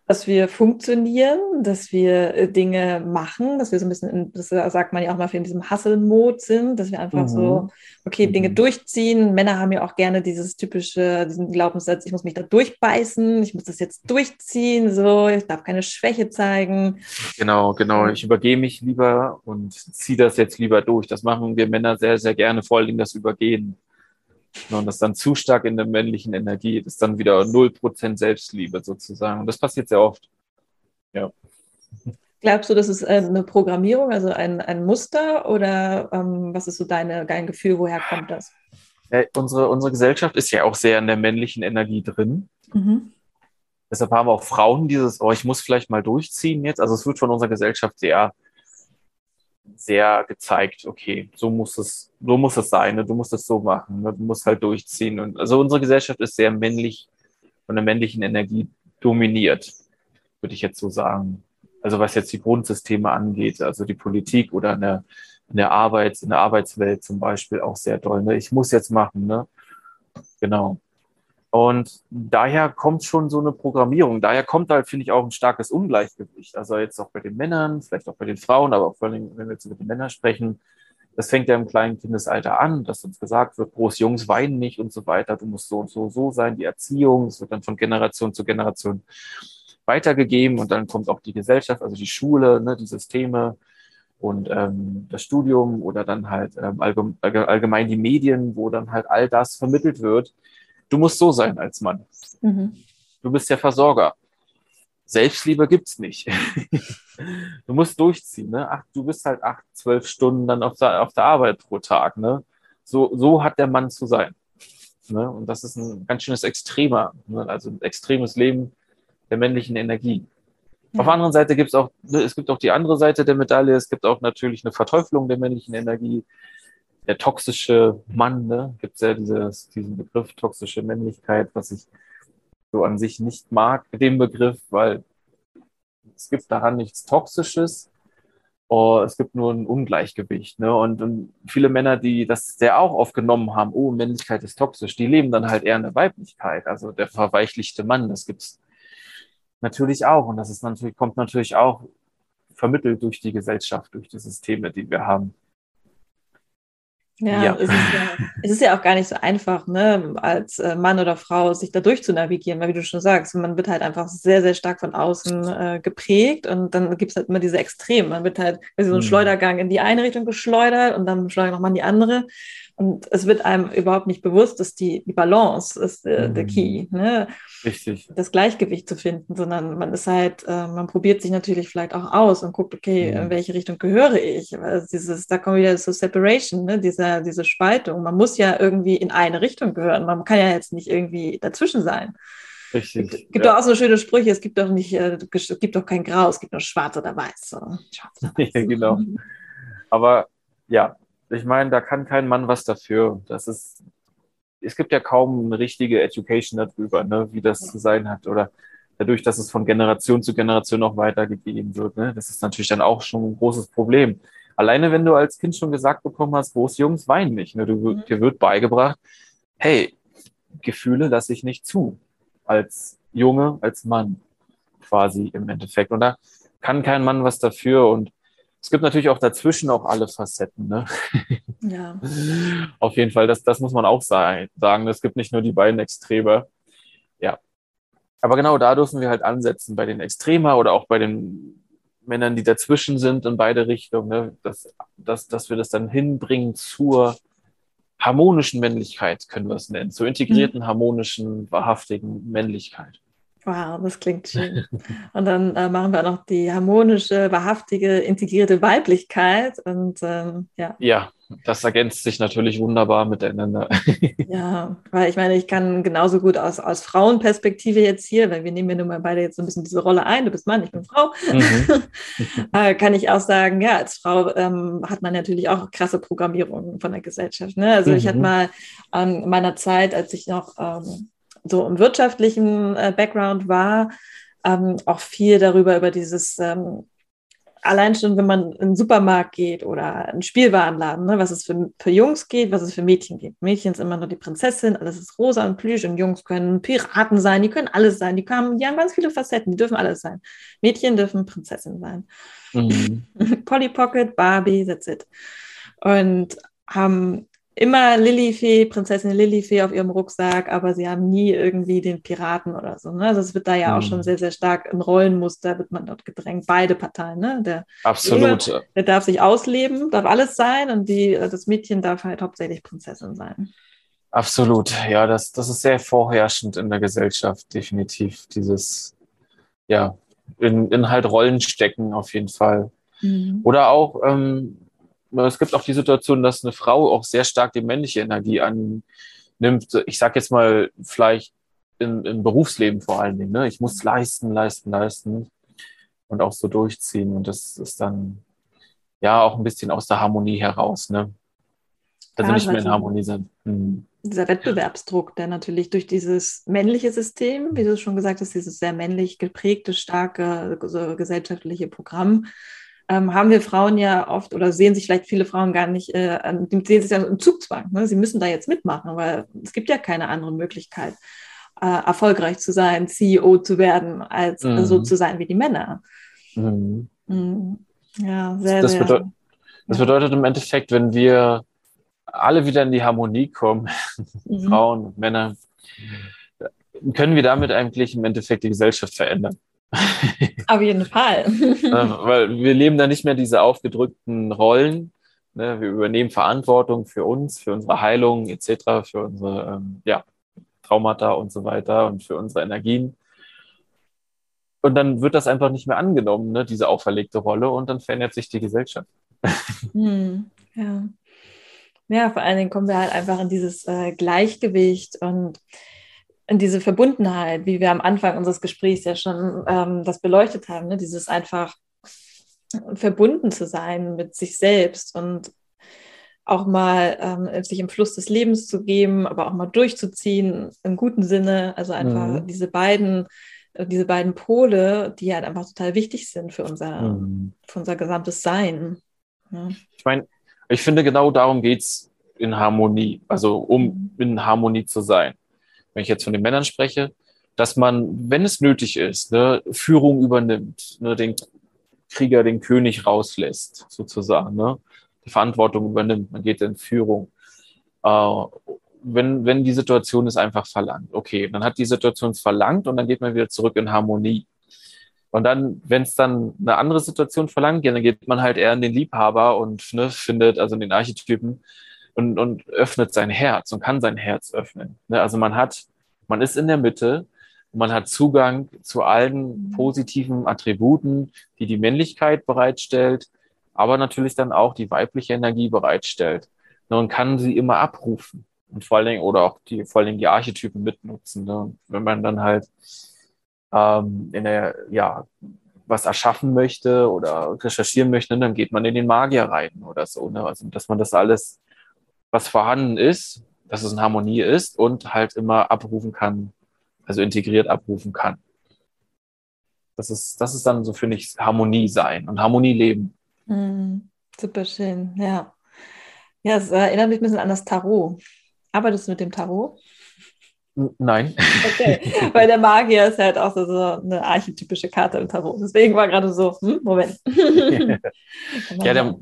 dass wir funktionieren, dass wir äh, Dinge machen, dass wir so ein bisschen, in, das sagt man ja auch mal, in diesem Hustle-Mode sind, dass wir einfach mhm. so, okay, Dinge mhm. durchziehen. Männer haben ja auch gerne dieses typische, diesen Glaubenssatz, ich muss mich da durchbeißen, ich muss das jetzt durchziehen, so, ich darf keine Schwäche zeigen. Genau, genau. Ich übergehe mich lieber und ziehe das jetzt lieber durch. Das machen wir Männer sehr, sehr gerne, vor allem das Übergehen. Und das dann zu stark in der männlichen Energie, das ist dann wieder 0% Selbstliebe sozusagen. Und das passiert sehr oft. Ja. Glaubst du, das ist äh, eine Programmierung, also ein, ein Muster oder ähm, was ist so deine, dein Gefühl, woher kommt das? Ja, unsere, unsere Gesellschaft ist ja auch sehr in der männlichen Energie drin. Mhm. Deshalb haben auch Frauen dieses, oh, ich muss vielleicht mal durchziehen jetzt. Also es wird von unserer Gesellschaft sehr sehr gezeigt, okay, so muss es, so muss es sein, ne? du musst es so machen, ne? du musst halt durchziehen. Und also unsere Gesellschaft ist sehr männlich, von der männlichen Energie dominiert, würde ich jetzt so sagen. Also was jetzt die Grundsysteme angeht, also die Politik oder eine, in der Arbeits, in der Arbeitswelt zum Beispiel auch sehr doll. Ne? Ich muss jetzt machen, ne? Genau. Und daher kommt schon so eine Programmierung. Daher kommt halt, finde ich, auch ein starkes Ungleichgewicht. Also jetzt auch bei den Männern, vielleicht auch bei den Frauen, aber auch vor allem, wenn wir jetzt über die Männer sprechen, das fängt ja im kleinen Kindesalter an, dass uns gesagt wird, groß Jungs weinen nicht und so weiter, du musst so und so so sein, die Erziehung, es wird dann von Generation zu Generation weitergegeben und dann kommt auch die Gesellschaft, also die Schule, ne, die Systeme und ähm, das Studium oder dann halt ähm, allgemein die Medien, wo dann halt all das vermittelt wird, Du musst so sein als Mann. Mhm. Du bist der Versorger. Selbstliebe gibt's nicht. du musst durchziehen. Ne? Ach, du bist halt acht, zwölf Stunden dann auf der, auf der Arbeit pro Tag. Ne? So, so hat der Mann zu sein. Ne? Und das ist ein ganz schönes Extremer, ne? also ein extremes Leben der männlichen Energie. Ja. Auf der anderen Seite gibt es auch, ne, es gibt auch die andere Seite der Medaille. Es gibt auch natürlich eine Verteuflung der männlichen Energie der toxische Mann, ne? gibt es ja dieses, diesen Begriff toxische Männlichkeit, was ich so an sich nicht mag, den Begriff, weil es gibt daran nichts Toxisches. Oh, es gibt nur ein Ungleichgewicht. Ne? Und, und viele Männer, die das sehr auch oft genommen haben, oh, Männlichkeit ist toxisch, die leben dann halt eher in der Weiblichkeit. Also der verweichlichte Mann, das gibt's natürlich auch. Und das ist natürlich, kommt natürlich auch vermittelt durch die Gesellschaft, durch die Systeme, die wir haben. Ja, ja. Es, ist ja es ist ja auch gar nicht so einfach, ne, als äh, Mann oder Frau sich da durch zu navigieren, weil wie du schon sagst, man wird halt einfach sehr, sehr stark von außen äh, geprägt und dann gibt es halt immer diese Extreme. Man wird halt so ein mhm. Schleudergang in die eine Richtung geschleudert und dann schleudert man in die andere. Und es wird einem überhaupt nicht bewusst, dass die, die Balance ist äh, mhm. der Key. Ne? Richtig. Das Gleichgewicht zu finden, sondern man ist halt, äh, man probiert sich natürlich vielleicht auch aus und guckt, okay, mhm. in welche Richtung gehöre ich? Also dieses, da kommt wieder so Separation, ne? diese, diese Spaltung. Man muss ja irgendwie in eine Richtung gehören. Man kann ja jetzt nicht irgendwie dazwischen sein. Richtig. Es gibt ja. doch auch so schöne Sprüche, es gibt doch nicht, äh, es gibt doch kein Grau, es gibt nur schwarz oder weiß. So. Schwarz oder weiß. Ja, genau. Aber ja, ich meine, da kann kein Mann was dafür. Das ist, es gibt ja kaum eine richtige Education darüber, ne, wie das zu sein hat. Oder dadurch, dass es von Generation zu Generation noch weitergegeben wird. Ne, das ist natürlich dann auch schon ein großes Problem. Alleine, wenn du als Kind schon gesagt bekommen hast, groß Jungs weinen nicht. Ne, du, mhm. dir wird beigebracht, hey, Gefühle lasse ich nicht zu. Als Junge, als Mann quasi im Endeffekt. Und da kann kein Mann was dafür. Und es gibt natürlich auch dazwischen auch alle Facetten. Ne? Ja. Auf jeden Fall, das, das muss man auch sagen. Es gibt nicht nur die beiden Extreme. Ja. Aber genau da dürfen wir halt ansetzen, bei den Extremer oder auch bei den Männern, die dazwischen sind in beide Richtungen, ne? dass, dass, dass wir das dann hinbringen zur harmonischen Männlichkeit, können wir es nennen, zur integrierten, mhm. harmonischen, wahrhaftigen Männlichkeit. Wow, das klingt schön. Und dann äh, machen wir noch die harmonische, wahrhaftige, integrierte Weiblichkeit. Und ähm, ja. Ja, das ergänzt sich natürlich wunderbar miteinander. ja, weil ich meine, ich kann genauso gut aus, aus Frauenperspektive jetzt hier, weil wir nehmen ja nun mal beide jetzt so ein bisschen diese Rolle ein, du bist Mann, ich bin Frau, mhm. äh, kann ich auch sagen, ja, als Frau ähm, hat man natürlich auch krasse Programmierungen von der Gesellschaft. Ne? Also mhm. ich hatte mhm. mal an meiner Zeit, als ich noch ähm, so im wirtschaftlichen äh, Background war, ähm, auch viel darüber, über dieses, ähm, allein schon, wenn man in den Supermarkt geht oder einen Spielwarenladen, ne, was es für, für Jungs geht, was es für Mädchen gibt. Mädchen sind immer nur die Prinzessin, alles ist rosa und plüsch und Jungs können Piraten sein, die können alles sein, die, haben, die haben ganz viele Facetten, die dürfen alles sein. Mädchen dürfen Prinzessin sein. Mhm. Polly Pocket, Barbie, that's it. Und haben immer Lilifee, Prinzessin Lilifee auf ihrem Rucksack, aber sie haben nie irgendwie den Piraten oder so. Ne? Also es wird da ja auch schon mhm. sehr, sehr stark ein Rollenmuster, wird man dort gedrängt, beide Parteien. Ne? Der Absolut. Junge, der darf sich ausleben, darf alles sein und die, das Mädchen darf halt hauptsächlich Prinzessin sein. Absolut, ja, das, das ist sehr vorherrschend in der Gesellschaft, definitiv. Dieses, ja, in, in halt Rollen stecken auf jeden Fall. Mhm. Oder auch, ähm, es gibt auch die Situation, dass eine Frau auch sehr stark die männliche Energie annimmt. Ich sage jetzt mal vielleicht im, im, Berufsleben vor allen Dingen. Ne? Ich muss leisten, leisten, leisten und auch so durchziehen. Und das ist dann ja auch ein bisschen aus der Harmonie heraus. Ne? Also ja, nicht mehr in Harmonie sind. Hm. Dieser Wettbewerbsdruck, der natürlich durch dieses männliche System, wie du schon gesagt hast, dieses sehr männlich geprägte, starke gesellschaftliche Programm, ähm, haben wir Frauen ja oft oder sehen sich vielleicht viele Frauen gar nicht, äh, sehen sich ja im Zugzwang. Ne? Sie müssen da jetzt mitmachen, weil es gibt ja keine andere Möglichkeit, äh, erfolgreich zu sein, CEO zu werden, als mhm. so zu sein wie die Männer. Mhm. Mhm. Ja, sehr, das, sehr. Bedeutet, das bedeutet im Endeffekt, wenn wir alle wieder in die Harmonie kommen, mhm. Frauen Männer, können wir damit eigentlich im Endeffekt die Gesellschaft verändern. Auf jeden Fall. Weil wir leben da nicht mehr diese aufgedrückten Rollen. Ne? Wir übernehmen Verantwortung für uns, für unsere Heilung etc., für unsere ähm, ja, Traumata und so weiter und für unsere Energien. Und dann wird das einfach nicht mehr angenommen, ne? diese auferlegte Rolle, und dann verändert sich die Gesellschaft. Hm, ja. Ja, vor allen Dingen kommen wir halt einfach in dieses äh, Gleichgewicht und in diese Verbundenheit, wie wir am Anfang unseres Gesprächs ja schon ähm, das beleuchtet haben, ne? dieses einfach verbunden zu sein mit sich selbst und auch mal ähm, sich im Fluss des Lebens zu geben, aber auch mal durchzuziehen im guten Sinne. Also einfach mhm. diese beiden, äh, diese beiden Pole, die halt einfach total wichtig sind für unser, mhm. für unser gesamtes Sein. Ja. Ich meine, ich finde genau darum geht es in Harmonie, also um mhm. in Harmonie zu sein wenn ich jetzt von den Männern spreche, dass man, wenn es nötig ist, ne, Führung übernimmt, ne, den Krieger, den König rauslässt, sozusagen, ne, die Verantwortung übernimmt, man geht in Führung. Äh, wenn, wenn die Situation es einfach verlangt. Okay, dann hat die Situation es verlangt und dann geht man wieder zurück in Harmonie. Und dann, wenn es dann eine andere Situation verlangt, ja, dann geht man halt eher in den Liebhaber und ne, findet, also in den Archetypen, und, und öffnet sein Herz und kann sein Herz öffnen. Ne? Also man hat, man ist in der Mitte man hat Zugang zu allen positiven Attributen, die die Männlichkeit bereitstellt, aber natürlich dann auch die weibliche Energie bereitstellt. Ne? Und kann sie immer abrufen. Und vor allen Dingen, oder auch die, vor allen Dingen die Archetypen mitnutzen. Ne? Und wenn man dann halt ähm, in der, ja, was erschaffen möchte oder recherchieren möchte, dann geht man in den Magier rein oder so. Ne? Also, dass man das alles was vorhanden ist, dass es in Harmonie ist und halt immer abrufen kann, also integriert abrufen kann. Das ist, das ist dann so, finde ich, Harmonie sein und Harmonie leben. Mm, super schön, ja. Ja, es erinnert mich ein bisschen an das Tarot. Arbeitest du mit dem Tarot? Nein. Okay, weil der Magier ist halt auch so, so eine archetypische Karte im Tarot. Deswegen war gerade so, hm, Moment. ja, der,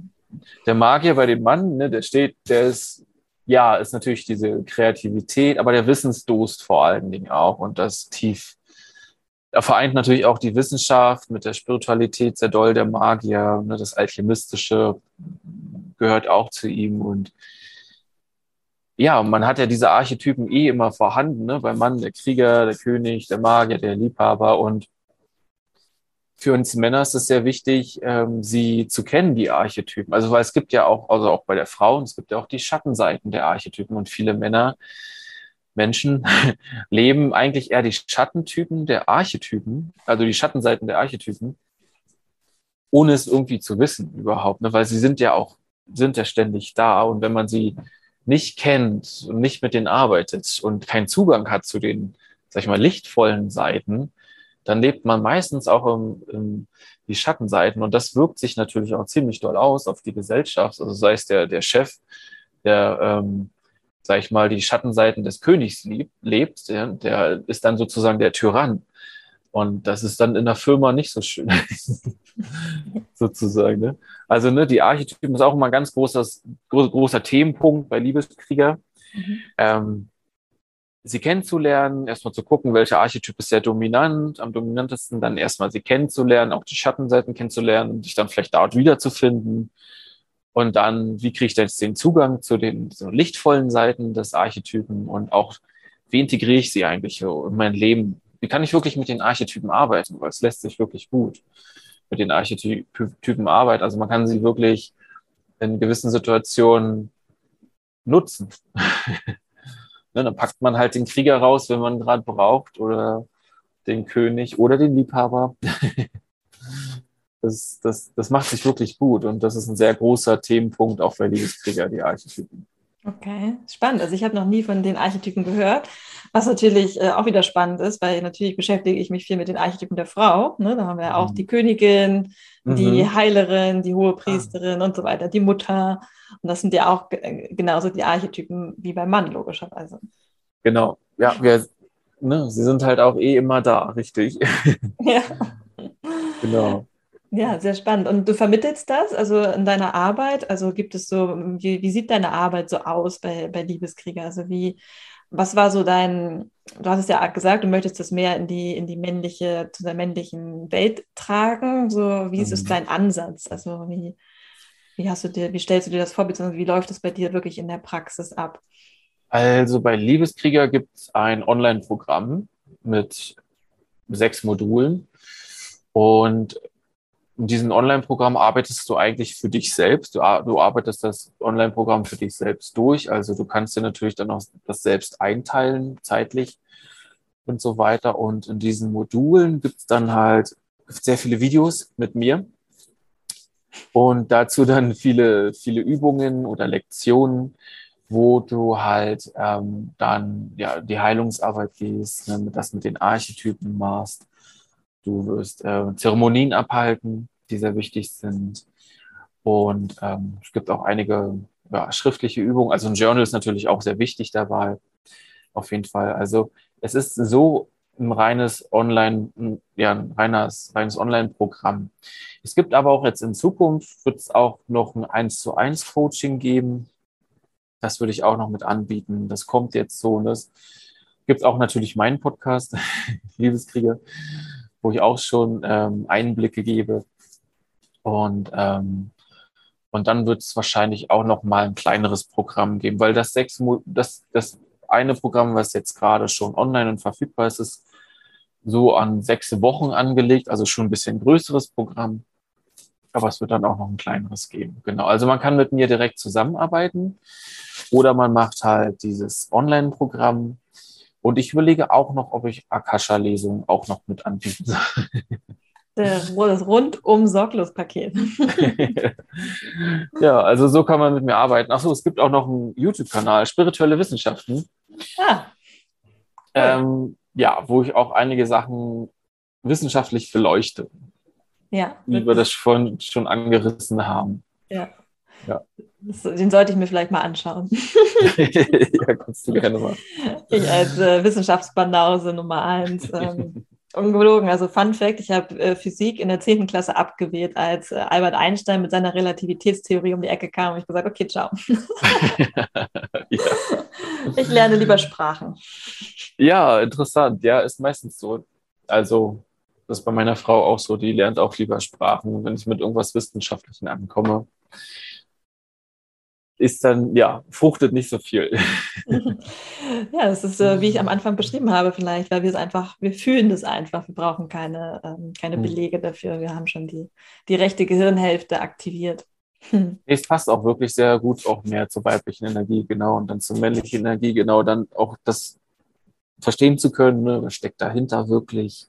der Magier bei dem Mann, ne, der steht, der ist, ja, ist natürlich diese Kreativität, aber der Wissensdurst vor allen Dingen auch und das tief. Er vereint natürlich auch die Wissenschaft mit der Spiritualität sehr doll, der Magier, ne, das Alchemistische gehört auch zu ihm und ja, man hat ja diese Archetypen eh immer vorhanden, ne? beim Mann, der Krieger, der König, der Magier, der Liebhaber und für uns Männer ist es sehr wichtig, ähm, sie zu kennen, die Archetypen. Also, weil es gibt ja auch, also auch bei der Frau, es gibt ja auch die Schattenseiten der Archetypen und viele Männer, Menschen leben eigentlich eher die Schattentypen der Archetypen, also die Schattenseiten der Archetypen, ohne es irgendwie zu wissen überhaupt, ne? weil sie sind ja auch, sind ja ständig da und wenn man sie nicht kennt und nicht mit denen arbeitet und keinen Zugang hat zu den, sag ich mal, lichtvollen Seiten, dann lebt man meistens auch im, im, die Schattenseiten und das wirkt sich natürlich auch ziemlich doll aus auf die Gesellschaft. Also sei es der, der Chef, der, ähm, sag ich mal, die Schattenseiten des Königs lebt, lebt der, der ist dann sozusagen der Tyrann. Und das ist dann in der Firma nicht so schön, sozusagen. Ne? Also ne, die Archetypen ist auch immer ein ganz großes, groß, großer Themenpunkt bei Liebeskrieger. Mhm. Ähm, sie kennenzulernen, erstmal zu gucken, welcher Archetyp ist sehr dominant, am dominantesten dann erstmal sie kennenzulernen, auch die Schattenseiten kennenzulernen und sich dann vielleicht dort wiederzufinden. Und dann, wie kriege ich jetzt den Zugang zu den so lichtvollen Seiten des Archetypen und auch, wie integriere ich sie eigentlich in mein Leben? Wie kann ich wirklich mit den Archetypen arbeiten? Weil es lässt sich wirklich gut mit den Archetypen arbeiten. Also man kann sie wirklich in gewissen Situationen nutzen. Ne, dann packt man halt den Krieger raus, wenn man gerade braucht, oder den König oder den Liebhaber. das, das, das macht sich wirklich gut und das ist ein sehr großer Themenpunkt auch bei Liebeskrieger, die Archetypen. Okay, spannend. Also ich habe noch nie von den Archetypen gehört, was natürlich äh, auch wieder spannend ist, weil natürlich beschäftige ich mich viel mit den Archetypen der Frau. Ne? Da haben wir auch mhm. die Königin, die mhm. Heilerin, die hohe Priesterin ah. und so weiter, die Mutter. Und das sind ja auch genauso die Archetypen wie beim Mann, logischerweise. Genau, ja, wir, ne, sie sind halt auch eh immer da, richtig. Ja. genau. Ja, sehr spannend. Und du vermittelst das also in deiner Arbeit? Also gibt es so, wie, wie sieht deine Arbeit so aus bei, bei Liebeskrieger? Also wie, was war so dein, du hast es ja gesagt, du möchtest das mehr in die, in die männliche, zu der männlichen Welt tragen. So, wie ist es mhm. dein Ansatz? Also wie, wie hast du dir, wie stellst du dir das vor, beziehungsweise wie läuft das bei dir wirklich in der Praxis ab? Also bei Liebeskrieger gibt es ein Online-Programm mit sechs Modulen. Und in diesem Online-Programm arbeitest du eigentlich für dich selbst. Du, du arbeitest das Online-Programm für dich selbst durch. Also du kannst dir natürlich dann auch das selbst einteilen, zeitlich und so weiter. Und in diesen Modulen gibt es dann halt sehr viele Videos mit mir. Und dazu dann viele, viele Übungen oder Lektionen, wo du halt ähm, dann ja die Heilungsarbeit gehst, ne, das mit den Archetypen machst Du wirst äh, Zeremonien abhalten, die sehr wichtig sind. Und ähm, es gibt auch einige ja, schriftliche Übungen. Also ein Journal ist natürlich auch sehr wichtig dabei. Auf jeden Fall. Also es ist so ein reines Online, ja, ein reines, reines Online-Programm. Es gibt aber auch jetzt in Zukunft wird es auch noch ein 1 zu 1 Coaching geben. Das würde ich auch noch mit anbieten. Das kommt jetzt so. Und das gibt auch natürlich meinen Podcast, Liebeskrieger wo ich auch schon ähm, Einblicke gebe. Und, ähm, und dann wird es wahrscheinlich auch noch mal ein kleineres Programm geben, weil das sechs, das, das eine Programm, was jetzt gerade schon online und verfügbar ist, ist so an sechs Wochen angelegt, also schon ein bisschen größeres Programm. Aber es wird dann auch noch ein kleineres geben. Genau. Also man kann mit mir direkt zusammenarbeiten oder man macht halt dieses Online-Programm und ich überlege auch noch, ob ich Akasha-Lesungen auch noch mit anbieten soll. Das rundum sorglos Paket. ja, also so kann man mit mir arbeiten. Achso, es gibt auch noch einen YouTube-Kanal, Spirituelle Wissenschaften. Ah. Ähm, ja, wo ich auch einige Sachen wissenschaftlich beleuchte. Ja. Wie wir das schon, schon angerissen haben. Ja. Ja. Den sollte ich mir vielleicht mal anschauen. ja, kannst du gerne mal. Ich als äh, Wissenschaftsbanause Nummer eins. Ähm, ungelogen. Also Fun Fact, ich habe äh, Physik in der 10. Klasse abgewählt, als äh, Albert Einstein mit seiner Relativitätstheorie um die Ecke kam. Und ich gesagt, okay, ciao. ja. Ich lerne lieber Sprachen. Ja, interessant. Ja, ist meistens so. Also das ist bei meiner Frau auch so. Die lernt auch lieber Sprachen. Wenn ich mit irgendwas Wissenschaftlichem ankomme, ist dann, ja, fruchtet nicht so viel. Ja, das ist, äh, wie ich am Anfang beschrieben habe, vielleicht, weil wir es einfach, wir fühlen das einfach. Wir brauchen keine, ähm, keine hm. Belege dafür. Wir haben schon die, die rechte Gehirnhälfte aktiviert. Hm. Es passt auch wirklich sehr gut auch mehr zur weiblichen Energie, genau, und dann zur männlichen Energie, genau, dann auch das verstehen zu können, ne, was steckt dahinter wirklich.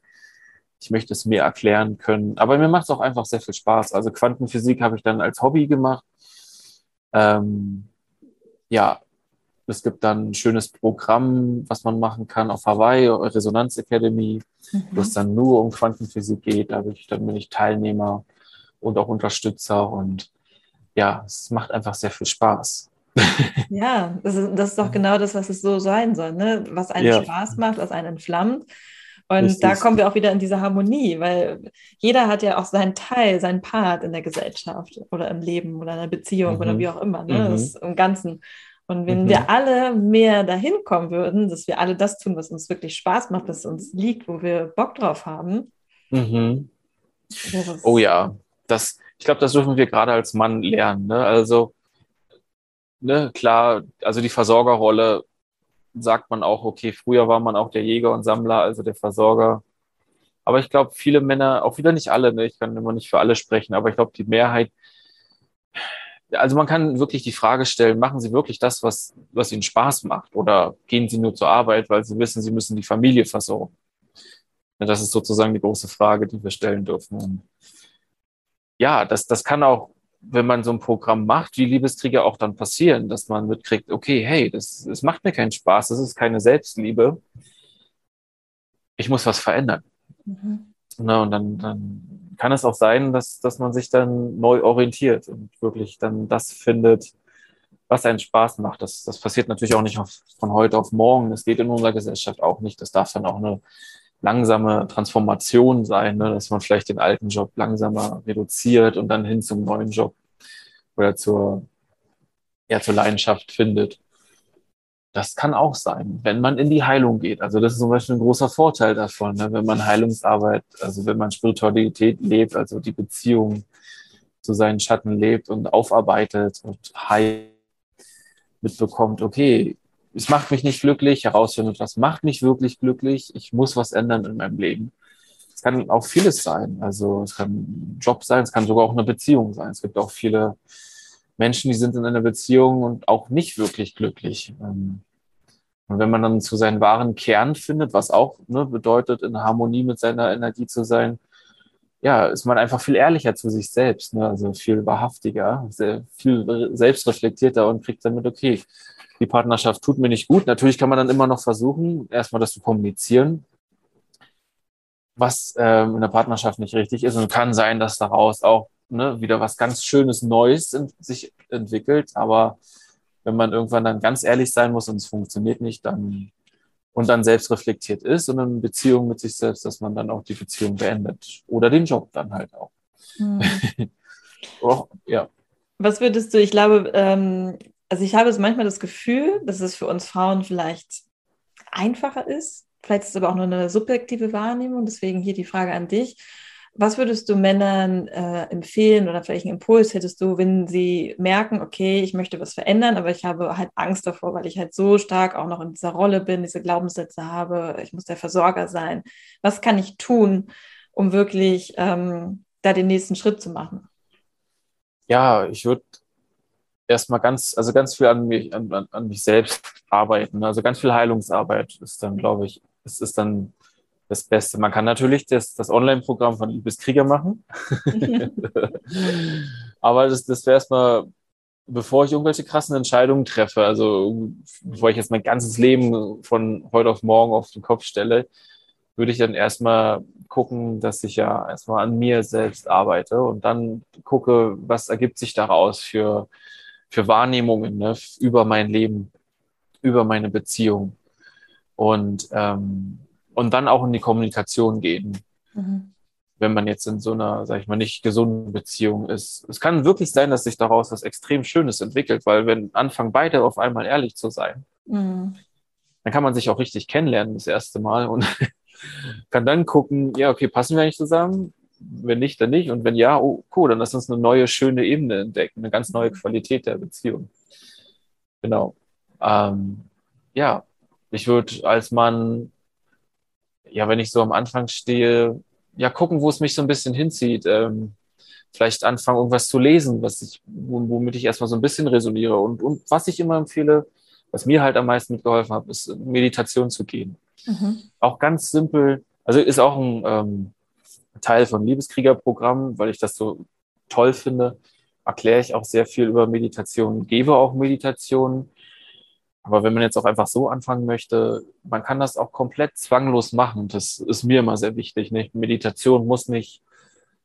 Ich möchte es mir erklären können. Aber mir macht es auch einfach sehr viel Spaß. Also Quantenphysik habe ich dann als Hobby gemacht. Ähm, ja, es gibt dann ein schönes Programm, was man machen kann auf Hawaii, Resonanz Academy, mhm. wo es dann nur um Quantenphysik geht. Da bin ich, dann bin ich Teilnehmer und auch Unterstützer und ja, es macht einfach sehr viel Spaß. Ja, das ist, das ist doch genau das, was es so sein soll, ne? was einen ja. Spaß macht, was einen entflammt. Und Richtig. da kommen wir auch wieder in diese Harmonie, weil jeder hat ja auch seinen Teil, seinen Part in der Gesellschaft oder im Leben oder in einer Beziehung mhm. oder wie auch immer, ne? Mhm. Im Ganzen. Und wenn mhm. wir alle mehr dahin kommen würden, dass wir alle das tun, was uns wirklich Spaß macht, was uns liegt, wo wir Bock drauf haben. Mhm. Oh ja, das, ich glaube, das dürfen wir gerade als Mann lernen. Ne? Also, ne, klar, also die Versorgerrolle sagt man auch, okay, früher war man auch der Jäger und Sammler, also der Versorger. Aber ich glaube, viele Männer, auch wieder nicht alle, ne, ich kann immer nicht für alle sprechen, aber ich glaube, die Mehrheit, also man kann wirklich die Frage stellen, machen Sie wirklich das, was, was Ihnen Spaß macht? Oder gehen Sie nur zur Arbeit, weil Sie wissen, Sie müssen die Familie versorgen? Ja, das ist sozusagen die große Frage, die wir stellen dürfen. Und ja, das, das kann auch, wenn man so ein Programm macht, wie Liebeskriege auch dann passieren, dass man mitkriegt, okay, hey, das, das macht mir keinen Spaß, das ist keine Selbstliebe. Ich muss was verändern. Mhm. Na, und dann, dann kann es auch sein, dass, dass man sich dann neu orientiert und wirklich dann das findet, was einen Spaß macht. Das, das passiert natürlich auch nicht auf, von heute auf morgen. Das geht in unserer Gesellschaft auch nicht. Das darf dann auch eine langsame Transformation sein, ne? dass man vielleicht den alten Job langsamer reduziert und dann hin zum neuen Job oder zur, ja, zur Leidenschaft findet. Das kann auch sein, wenn man in die Heilung geht. Also das ist zum Beispiel ein großer Vorteil davon, ne? wenn man Heilungsarbeit, also wenn man Spiritualität lebt, also die Beziehung zu seinen Schatten lebt und aufarbeitet und heilt, mitbekommt, okay, es macht mich nicht glücklich, herausfindet, was macht mich wirklich glücklich, ich muss was ändern in meinem Leben. Es kann auch vieles sein. Also es kann ein Job sein, es kann sogar auch eine Beziehung sein. Es gibt auch viele Menschen, die sind in einer Beziehung und auch nicht wirklich glücklich. Ähm, und wenn man dann zu seinen wahren Kern findet, was auch ne, bedeutet, in Harmonie mit seiner Energie zu sein, ja, ist man einfach viel ehrlicher zu sich selbst, ne? also viel wahrhaftiger, sehr, viel selbstreflektierter und kriegt damit, okay, die Partnerschaft tut mir nicht gut. Natürlich kann man dann immer noch versuchen, erstmal das zu kommunizieren, was ähm, in der Partnerschaft nicht richtig ist. Und kann sein, dass daraus auch ne, wieder was ganz Schönes Neues in, sich entwickelt. Aber wenn man irgendwann dann ganz ehrlich sein muss und es funktioniert nicht, dann und dann selbst reflektiert ist und in Beziehung mit sich selbst, dass man dann auch die Beziehung beendet oder den Job dann halt auch. Mhm. oh, ja. Was würdest du, ich glaube, ähm, also ich habe manchmal das Gefühl, dass es für uns Frauen vielleicht einfacher ist. Vielleicht ist es aber auch nur eine subjektive Wahrnehmung. Deswegen hier die Frage an dich. Was würdest du Männern äh, empfehlen oder welchen Impuls hättest du, wenn sie merken, okay, ich möchte was verändern, aber ich habe halt Angst davor, weil ich halt so stark auch noch in dieser Rolle bin, diese Glaubenssätze habe, ich muss der Versorger sein. Was kann ich tun, um wirklich ähm, da den nächsten Schritt zu machen? Ja, ich würde erstmal ganz, also ganz viel an mich, an, an mich selbst arbeiten. Also ganz viel Heilungsarbeit ist dann, glaube ich, es ist dann das Beste. Man kann natürlich das, das Online-Programm von Liebeskrieger machen. Aber das, das wäre erstmal, bevor ich irgendwelche krassen Entscheidungen treffe, also bevor ich jetzt mein ganzes Leben von heute auf morgen auf den Kopf stelle, würde ich dann erstmal gucken, dass ich ja erstmal an mir selbst arbeite und dann gucke, was ergibt sich daraus für für Wahrnehmungen ne, über mein Leben, über meine Beziehung und, ähm, und dann auch in die Kommunikation gehen. Mhm. Wenn man jetzt in so einer, sag ich mal, nicht gesunden Beziehung ist. Es kann wirklich sein, dass sich daraus was extrem Schönes entwickelt, weil wenn anfangen beide auf einmal ehrlich zu sein, mhm. dann kann man sich auch richtig kennenlernen das erste Mal und kann dann gucken, ja, okay, passen wir eigentlich zusammen? Wenn nicht, dann nicht. Und wenn ja, oh cool, dann lass uns eine neue, schöne Ebene entdecken, eine ganz neue Qualität der Beziehung. Genau. Ähm, ja, ich würde als Mann, ja, wenn ich so am Anfang stehe, ja, gucken, wo es mich so ein bisschen hinzieht. Ähm, vielleicht anfangen, irgendwas zu lesen, was ich, womit ich erstmal so ein bisschen resoniere. Und, und was ich immer empfehle, was mir halt am meisten mitgeholfen hat, ist Meditation zu gehen. Mhm. Auch ganz simpel, also ist auch ein ähm, Teil von Liebeskriegerprogramm, weil ich das so toll finde, erkläre ich auch sehr viel über Meditation, gebe auch Meditationen. Aber wenn man jetzt auch einfach so anfangen möchte, man kann das auch komplett zwanglos machen. Das ist mir immer sehr wichtig. Nicht? Meditation muss nicht,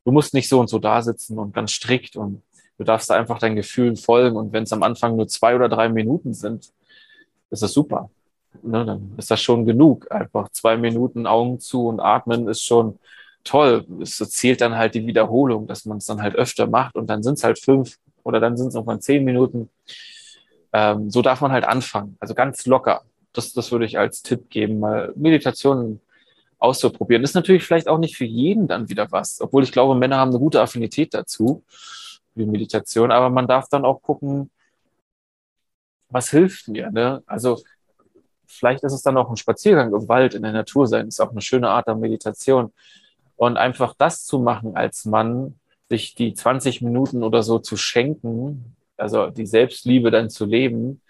du musst nicht so und so da sitzen und ganz strikt und du darfst da einfach deinen Gefühlen folgen. Und wenn es am Anfang nur zwei oder drei Minuten sind, ist das super. Ne, dann ist das schon genug. Einfach zwei Minuten Augen zu und atmen ist schon toll. Es zählt dann halt die Wiederholung, dass man es dann halt öfter macht und dann sind es halt fünf oder dann sind es nochmal zehn Minuten. Ähm, so darf man halt anfangen. Also ganz locker. Das, das würde ich als Tipp geben, mal Meditationen auszuprobieren. ist natürlich vielleicht auch nicht für jeden dann wieder was, obwohl ich glaube, Männer haben eine gute Affinität dazu, wie Meditation, aber man darf dann auch gucken, was hilft mir. Ne? Also vielleicht ist es dann auch ein Spaziergang im Wald, in der Natur sein, ist auch eine schöne Art der Meditation. Und einfach das zu machen als Mann, sich die 20 Minuten oder so zu schenken, also die Selbstliebe dann zu leben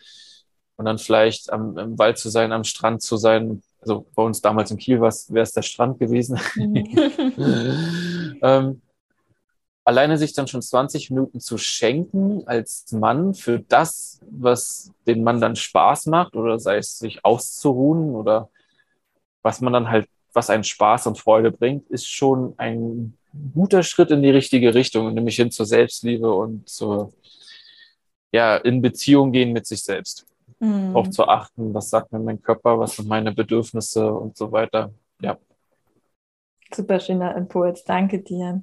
und dann vielleicht am, im Wald zu sein, am Strand zu sein. Also bei uns damals in Kiel wäre es der Strand gewesen. Mhm. ähm, alleine sich dann schon 20 Minuten zu schenken als Mann für das, was den Mann dann Spaß macht oder sei es sich auszuruhen oder was man dann halt, was einen Spaß und Freude bringt, ist schon ein guter Schritt in die richtige Richtung, nämlich hin zur Selbstliebe und zur, ja, in Beziehung gehen mit sich selbst. Mhm. Auch zu achten, was sagt mir mein Körper, was sind meine Bedürfnisse und so weiter. Ja. Super schöner Impuls. Danke dir.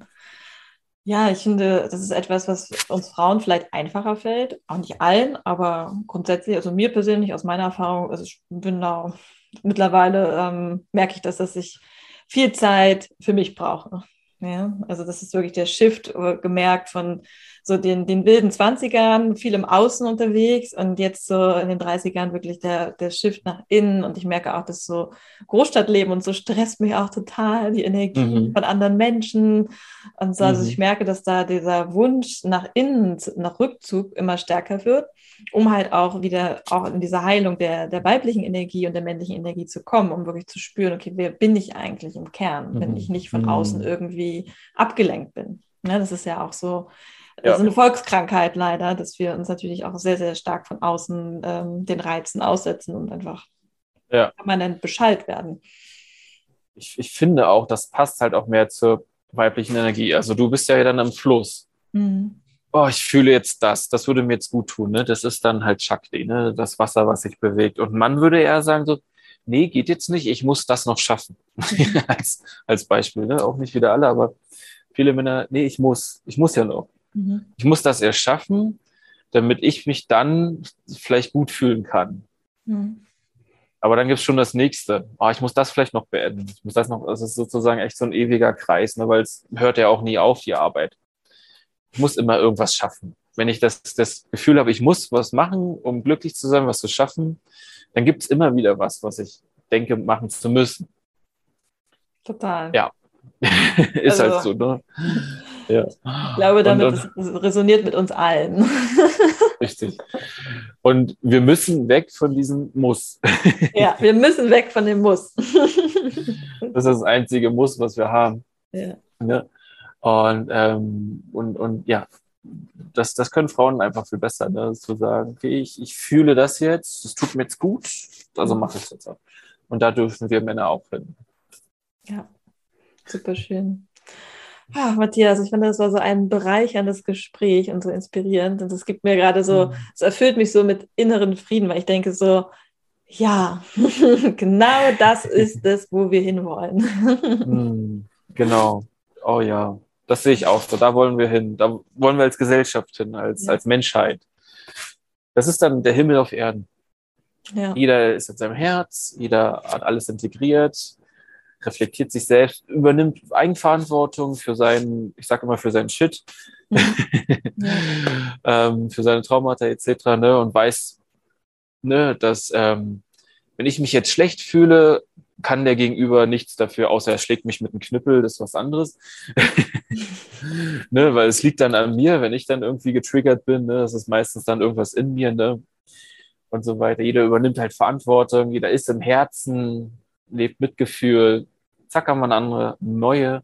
Ja, ich finde, das ist etwas, was uns Frauen vielleicht einfacher fällt. Auch nicht allen, aber grundsätzlich, also mir persönlich aus meiner Erfahrung, also ich bin da mittlerweile, ähm, merke ich, dass, dass ich viel Zeit für mich brauche. Ja, also das ist wirklich der Shift äh, gemerkt von so den, den wilden 20ern, viel im Außen unterwegs und jetzt so in den 30ern wirklich der, der Shift nach innen und ich merke auch, dass so Großstadtleben und so stresst mich auch total, die Energie mhm. von anderen Menschen und so, also mhm. ich merke, dass da dieser Wunsch nach innen, nach Rückzug immer stärker wird, um halt auch wieder auch in diese Heilung der, der weiblichen Energie und der männlichen Energie zu kommen, um wirklich zu spüren, okay, wer bin ich eigentlich im Kern, wenn mhm. ich nicht von außen mhm. irgendwie abgelenkt bin. Ne, das ist ja auch so, ja. Das ist eine Volkskrankheit leider, dass wir uns natürlich auch sehr, sehr stark von außen ähm, den Reizen aussetzen und einfach ja. permanent Bescheid werden. Ich, ich finde auch, das passt halt auch mehr zur weiblichen Energie. Also du bist ja dann im Fluss. Mhm. Oh, ich fühle jetzt das, das würde mir jetzt gut tun. Ne? Das ist dann halt Shakti, ne? das Wasser, was sich bewegt. Und man würde eher sagen so, nee, geht jetzt nicht, ich muss das noch schaffen. Mhm. als, als Beispiel, ne? auch nicht wieder alle, aber viele Männer, nee, ich muss, ich muss ja noch. Mhm. Ich muss das erschaffen, damit ich mich dann vielleicht gut fühlen kann. Mhm. Aber dann gibt es schon das nächste. Oh, ich muss das vielleicht noch beenden. Ich muss das noch, das ist sozusagen echt so ein ewiger Kreis, ne, weil es hört ja auch nie auf, die Arbeit. Ich muss immer irgendwas schaffen. Wenn ich das, das Gefühl habe, ich muss was machen, um glücklich zu sein, was zu schaffen, dann gibt es immer wieder was, was ich denke, machen zu müssen. Total. Ja. ist halt also, halt so, ne? Ja. Ich glaube, damit und, und, resoniert mit uns allen. Richtig. Und wir müssen weg von diesem Muss. Ja, wir müssen weg von dem Muss. Das ist das einzige Muss, was wir haben. Ja. ja. Und, ähm, und, und ja, das, das können Frauen einfach viel besser, ne? zu sagen, okay, ich, ich fühle das jetzt, das tut mir jetzt gut, also mache ich es jetzt auch. Und da dürfen wir Männer auch hin. Ja, super schön. Ah, Matthias, ich finde, das war so ein bereicherndes Gespräch und so inspirierend. Und es gibt mir gerade so, mhm. es erfüllt mich so mit inneren Frieden, weil ich denke so, ja, genau das ist es, wo wir hinwollen. Mhm, genau. Oh ja, das sehe ich auch so. Da wollen wir hin. Da wollen wir als Gesellschaft hin, als, ja. als Menschheit. Das ist dann der Himmel auf Erden. Ja. Jeder ist in seinem Herz, jeder hat alles integriert reflektiert sich selbst, übernimmt Eigenverantwortung für seinen, ich sage immer, für seinen Shit, ja. ähm, für seine Traumata etc. Ne, und weiß, ne, dass ähm, wenn ich mich jetzt schlecht fühle, kann der Gegenüber nichts dafür, außer er schlägt mich mit einem Knüppel, das ist was anderes. ne, weil es liegt dann an mir, wenn ich dann irgendwie getriggert bin, ne, das ist meistens dann irgendwas in mir, ne, und so weiter. Jeder übernimmt halt Verantwortung, jeder ist im Herzen, lebt Mitgefühl. Zack, haben wir eine andere, neue,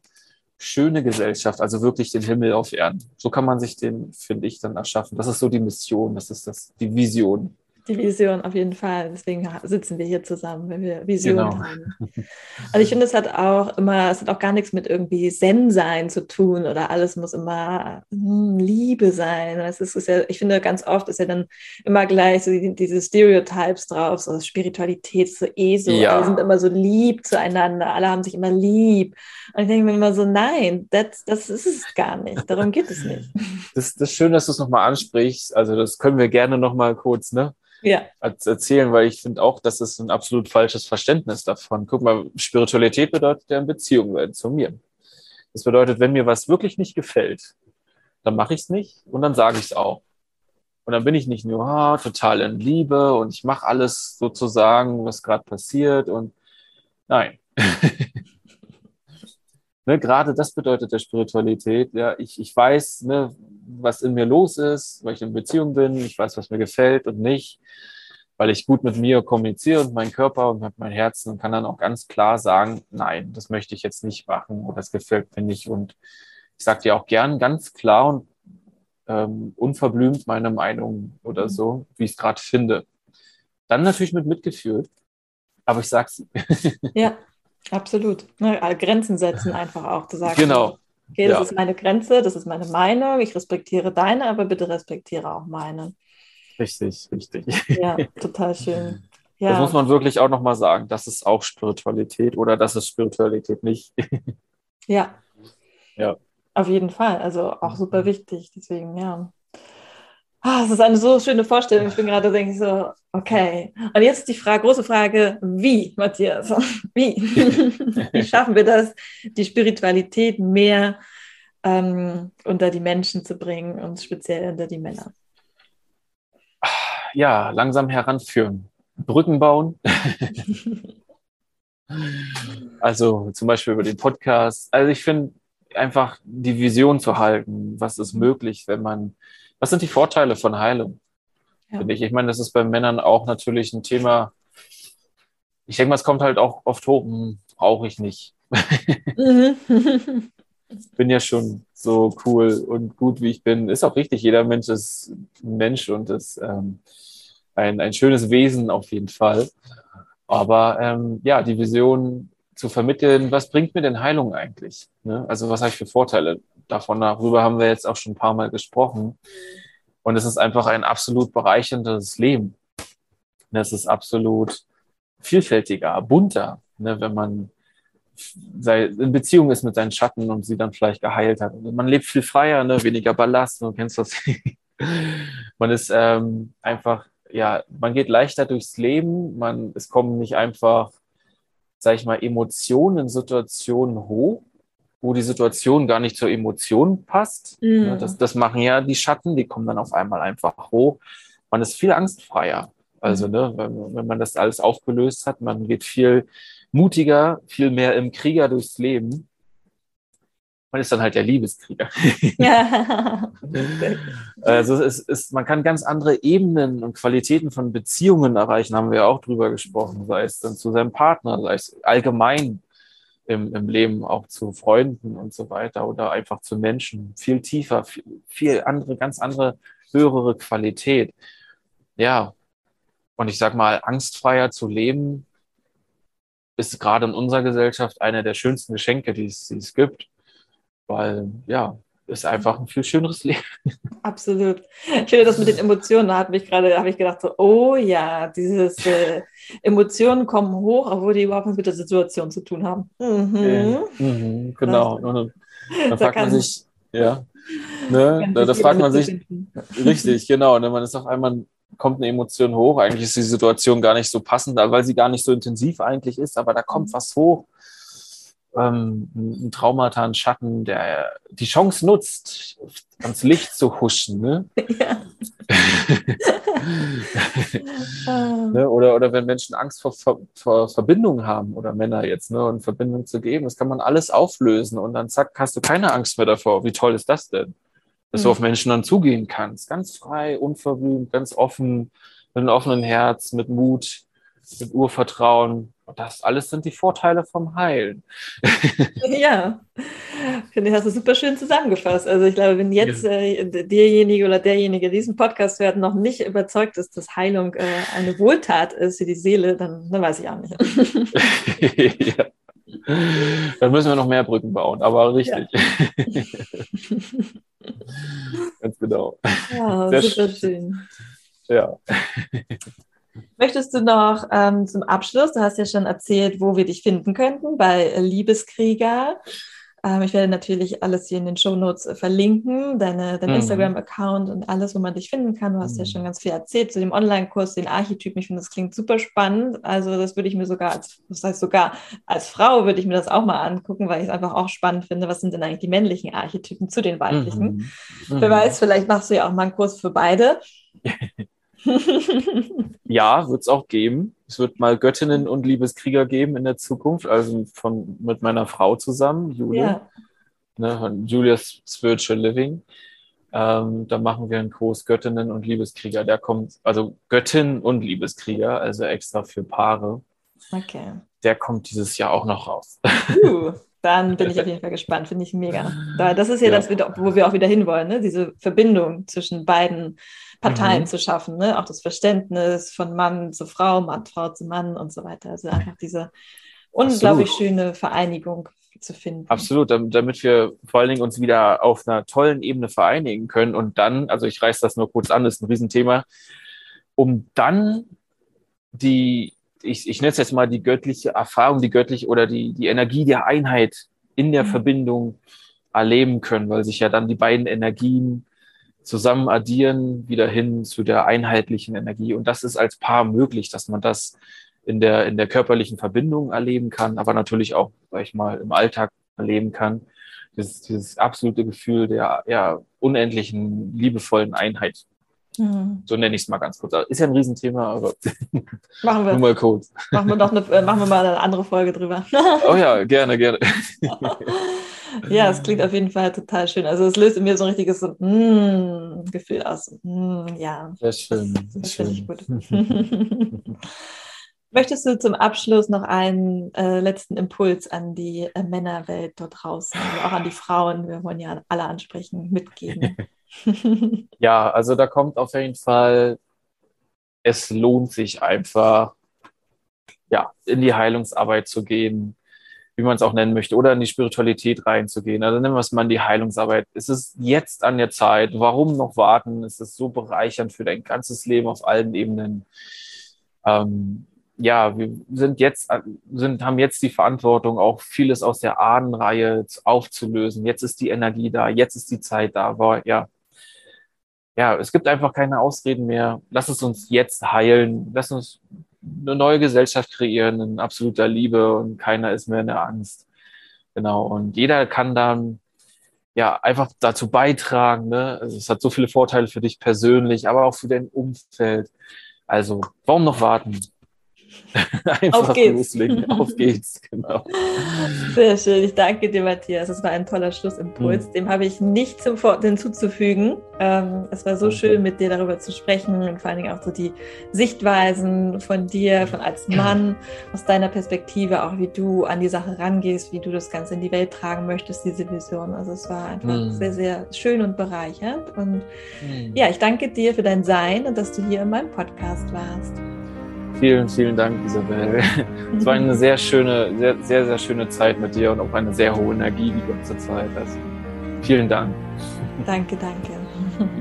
schöne Gesellschaft, also wirklich den Himmel auf Erden. So kann man sich den, finde ich, dann erschaffen. Das ist so die Mission, das ist das, die Vision. Die Vision auf jeden Fall. Deswegen sitzen wir hier zusammen, wenn wir Visionen genau. haben. Also ich finde, es hat auch immer, es hat auch gar nichts mit irgendwie Zen-Sein zu tun oder alles muss immer hm, Liebe sein. Es ist, ist, ja, ich finde, ganz oft ist ja dann immer gleich so die, diese Stereotypes drauf, so Spiritualität, so eh so, ja. alle sind immer so lieb zueinander, alle haben sich immer lieb. Und ich denke mir immer so, nein, das, das ist es gar nicht. Darum geht es nicht. Das, das ist schön, dass du es nochmal ansprichst. Also das können wir gerne nochmal kurz, ne? Ja. erzählen, weil ich finde auch, das ist ein absolut falsches Verständnis davon. Guck mal, Spiritualität bedeutet ja eine Beziehung werden zu mir. Das bedeutet, wenn mir was wirklich nicht gefällt, dann mache ich es nicht und dann sage ich es auch. Und dann bin ich nicht nur ah, total in Liebe und ich mache alles sozusagen, was gerade passiert und nein. ne, gerade das bedeutet der Spiritualität. Ja, ich, ich weiß, ne, was in mir los ist, weil ich in Beziehung bin, ich weiß, was mir gefällt und nicht, weil ich gut mit mir kommuniziere und meinen Körper und mit meinem Herzen und kann dann auch ganz klar sagen, nein, das möchte ich jetzt nicht machen oder das gefällt mir nicht. Und ich sage dir auch gern ganz klar und ähm, unverblümt meine Meinung oder mhm. so, wie ich es gerade finde. Dann natürlich mit Mitgefühl, aber ich sag's. ja, absolut. Grenzen setzen einfach auch zu sagen. Genau. Okay, das ja. ist meine Grenze, das ist meine Meinung, ich respektiere deine, aber bitte respektiere auch meine. Richtig, richtig. Ja, total schön. Ja. Das muss man wirklich auch nochmal sagen. Das ist auch Spiritualität oder das ist Spiritualität nicht. Ja. Ja. Auf jeden Fall. Also auch super wichtig. Deswegen, ja. Ah, es ist eine so schöne Vorstellung. Ich bin gerade, denke ich so, okay. Und jetzt die Frage, große Frage, wie, Matthias? Wie? wie schaffen wir das, die Spiritualität mehr ähm, unter die Menschen zu bringen und speziell unter die Männer? Ja, langsam heranführen. Brücken bauen. also zum Beispiel über den Podcast. Also ich finde einfach die Vision zu halten, was ist möglich, wenn man was sind die Vorteile von Heilung? Ja. Finde ich. Ich meine, das ist bei Männern auch natürlich ein Thema. Ich denke mal, es kommt halt auch oft hoch, hm, brauche ich nicht. Mhm. bin ja schon so cool und gut, wie ich bin. Ist auch richtig, jeder Mensch ist ein Mensch und ist ähm, ein, ein schönes Wesen auf jeden Fall. Aber ähm, ja, die Vision zu vermitteln, was bringt mir denn Heilung eigentlich? Ne? Also was habe ich für Vorteile? davon darüber haben wir jetzt auch schon ein paar Mal gesprochen. Und es ist einfach ein absolut bereicherndes Leben. Es ist absolut vielfältiger, bunter, ne, wenn man in Beziehung ist mit seinen Schatten und sie dann vielleicht geheilt hat. Man lebt viel freier, ne, weniger Ballast, du kennst das. man ist ähm, einfach, ja, man geht leichter durchs Leben, man, es kommen nicht einfach, sag ich mal, Emotionen in Situationen hoch, wo die Situation gar nicht zur Emotion passt. Mhm. Das, das machen ja die Schatten, die kommen dann auf einmal einfach hoch. Man ist viel angstfreier. Also, mhm. ne, wenn, wenn man das alles aufgelöst hat, man geht viel mutiger, viel mehr im Krieger durchs Leben. Man ist dann halt der Liebeskrieger. Ja. also es ist, man kann ganz andere Ebenen und Qualitäten von Beziehungen erreichen, haben wir auch drüber gesprochen, sei es dann zu seinem Partner, sei es allgemein im, im Leben auch zu Freunden und so weiter oder einfach zu Menschen. Viel tiefer, viel, viel andere, ganz andere, höhere Qualität. Ja. Und ich sag mal, angstfreier zu leben, ist gerade in unserer Gesellschaft eine der schönsten Geschenke, die es, die es gibt. Weil, ja, ist einfach ein viel schöneres Leben. Absolut. Ich finde das mit den Emotionen, da hat mich gerade, habe ich gedacht, so, oh ja, dieses äh, Emotionen kommen hoch, obwohl die überhaupt nichts mit der Situation zu tun haben. Mhm. Mhm, genau. Und dann, dann fragt man sich, ja, ne, da, da fragt man sich, richtig, genau, ne, man ist auf einmal, kommt eine Emotion hoch, eigentlich ist die Situation gar nicht so passend, weil sie gar nicht so intensiv eigentlich ist, aber da kommt mhm. was hoch ähm, ein Traumata, ein Schatten, der die Chance nutzt, ans Licht zu huschen. Ne? Ja. ne? Oder, oder wenn Menschen Angst vor, vor, vor Verbindung haben oder Männer jetzt, ne? und Verbindung zu geben, das kann man alles auflösen und dann zack, hast du keine Angst mehr davor. Wie toll ist das denn? Dass mhm. du auf Menschen dann zugehen kannst. Ganz frei, unverblümt, ganz offen, mit einem offenen Herz, mit Mut, mit Urvertrauen. Das alles sind die Vorteile vom Heilen. ja, finde ich, hast du super schön zusammengefasst. Also ich glaube, wenn jetzt äh, derjenige oder derjenige diesen Podcast hört, noch nicht überzeugt ist, dass Heilung äh, eine Wohltat ist für die Seele, dann, dann weiß ich auch nicht. ja. Dann müssen wir noch mehr Brücken bauen, aber richtig. Ja. Ganz genau. Ja, Sehr super schön. Ja. Möchtest du noch ähm, zum Abschluss, du hast ja schon erzählt, wo wir dich finden könnten, bei Liebeskrieger. Ähm, ich werde natürlich alles hier in den Show Notes äh, verlinken, deine, dein mhm. Instagram-Account und alles, wo man dich finden kann. Du hast mhm. ja schon ganz viel erzählt zu dem Online-Kurs, den Archetypen. Ich finde, das klingt super spannend. Also das würde ich mir sogar als, das heißt sogar als Frau würde ich mir das auch mal angucken, weil ich es einfach auch spannend finde. Was sind denn eigentlich die männlichen Archetypen zu den weiblichen? Mhm. Wer weiß, vielleicht machst du ja auch mal einen Kurs für beide. ja, wird es auch geben. Es wird mal Göttinnen und Liebeskrieger geben in der Zukunft, also von, mit meiner Frau zusammen, Julia. Ja. Ne, Julia's Spiritual Living. Ähm, da machen wir einen Kurs Göttinnen und Liebeskrieger. Der kommt, also Göttin und Liebeskrieger, also extra für Paare. Okay. Der kommt dieses Jahr auch noch raus. Uh, dann bin ich auf jeden Fall gespannt, finde ich mega. Das ist ja, ja. das, wo wir auch wieder hinwollen, ne? diese Verbindung zwischen beiden Parteien mhm. zu schaffen, ne? auch das Verständnis von Mann zu Frau, Mann, Frau zu Mann und so weiter. Also einfach diese unglaublich Absolut. schöne Vereinigung zu finden. Absolut, damit wir vor allen Dingen uns wieder auf einer tollen Ebene vereinigen können und dann, also ich reiße das nur kurz an, das ist ein Riesenthema, um dann die, ich, ich nenne es jetzt mal die göttliche Erfahrung, die göttliche oder die, die Energie der Einheit in der mhm. Verbindung erleben können, weil sich ja dann die beiden Energien zusammen addieren, wieder hin zu der einheitlichen Energie. Und das ist als Paar möglich, dass man das in der, in der körperlichen Verbindung erleben kann, aber natürlich auch, sag ich mal, im Alltag erleben kann. Dieses, dieses absolute Gefühl der ja, unendlichen, liebevollen Einheit. Mhm. So nenne ich es mal ganz kurz. Ist ja ein Riesenthema, aber machen wir. nur mal kurz. Machen wir, noch eine, äh, machen wir mal eine andere Folge drüber. oh ja, gerne, gerne. Ja, es klingt auf jeden Fall total schön. Also es löst in mir so ein richtiges so, mm, Gefühl aus. Mm, ja. Sehr schön. Das finde ich gut. Möchtest du zum Abschluss noch einen äh, letzten Impuls an die äh, Männerwelt dort draußen, also auch an die Frauen, wir wollen ja alle ansprechen, mitgeben? ja, also da kommt auf jeden Fall, es lohnt sich einfach, ja, in die Heilungsarbeit zu gehen, wie man es auch nennen möchte, oder in die Spiritualität reinzugehen. Also nennen wir es mal in die Heilungsarbeit. Es ist jetzt an der Zeit. Warum noch warten? Es ist so bereichernd für dein ganzes Leben auf allen Ebenen. Ähm, ja, wir sind jetzt, sind, haben jetzt die Verantwortung, auch vieles aus der Ahnenreihe aufzulösen. Jetzt ist die Energie da, jetzt ist die Zeit da. Aber ja, ja, es gibt einfach keine Ausreden mehr. Lass es uns jetzt heilen. Lass uns eine neue Gesellschaft kreieren in absoluter Liebe und keiner ist mehr in der Angst. Genau. Und jeder kann dann ja einfach dazu beitragen. Ne? Also es hat so viele Vorteile für dich persönlich, aber auch für dein Umfeld. Also, warum noch warten? Einfach Auf geht's. loslegen. Auf geht's, genau. Sehr schön. Ich danke dir, Matthias. Das war ein toller Schlussimpuls. Mhm. Dem habe ich nichts hinzuzufügen. Ähm, es war so okay. schön, mit dir darüber zu sprechen und vor allen Dingen auch so die Sichtweisen von dir, von als Mann, aus deiner Perspektive, auch wie du an die Sache rangehst, wie du das Ganze in die Welt tragen möchtest, diese Vision. Also es war einfach mhm. sehr, sehr schön und bereichernd. Und mhm. ja, ich danke dir für dein Sein und dass du hier in meinem Podcast warst. Vielen, vielen Dank, Isabel. Es war eine sehr schöne, sehr, sehr, sehr schöne Zeit mit dir und auch eine sehr hohe Energie die ganze Zeit. Also vielen Dank. Danke, danke.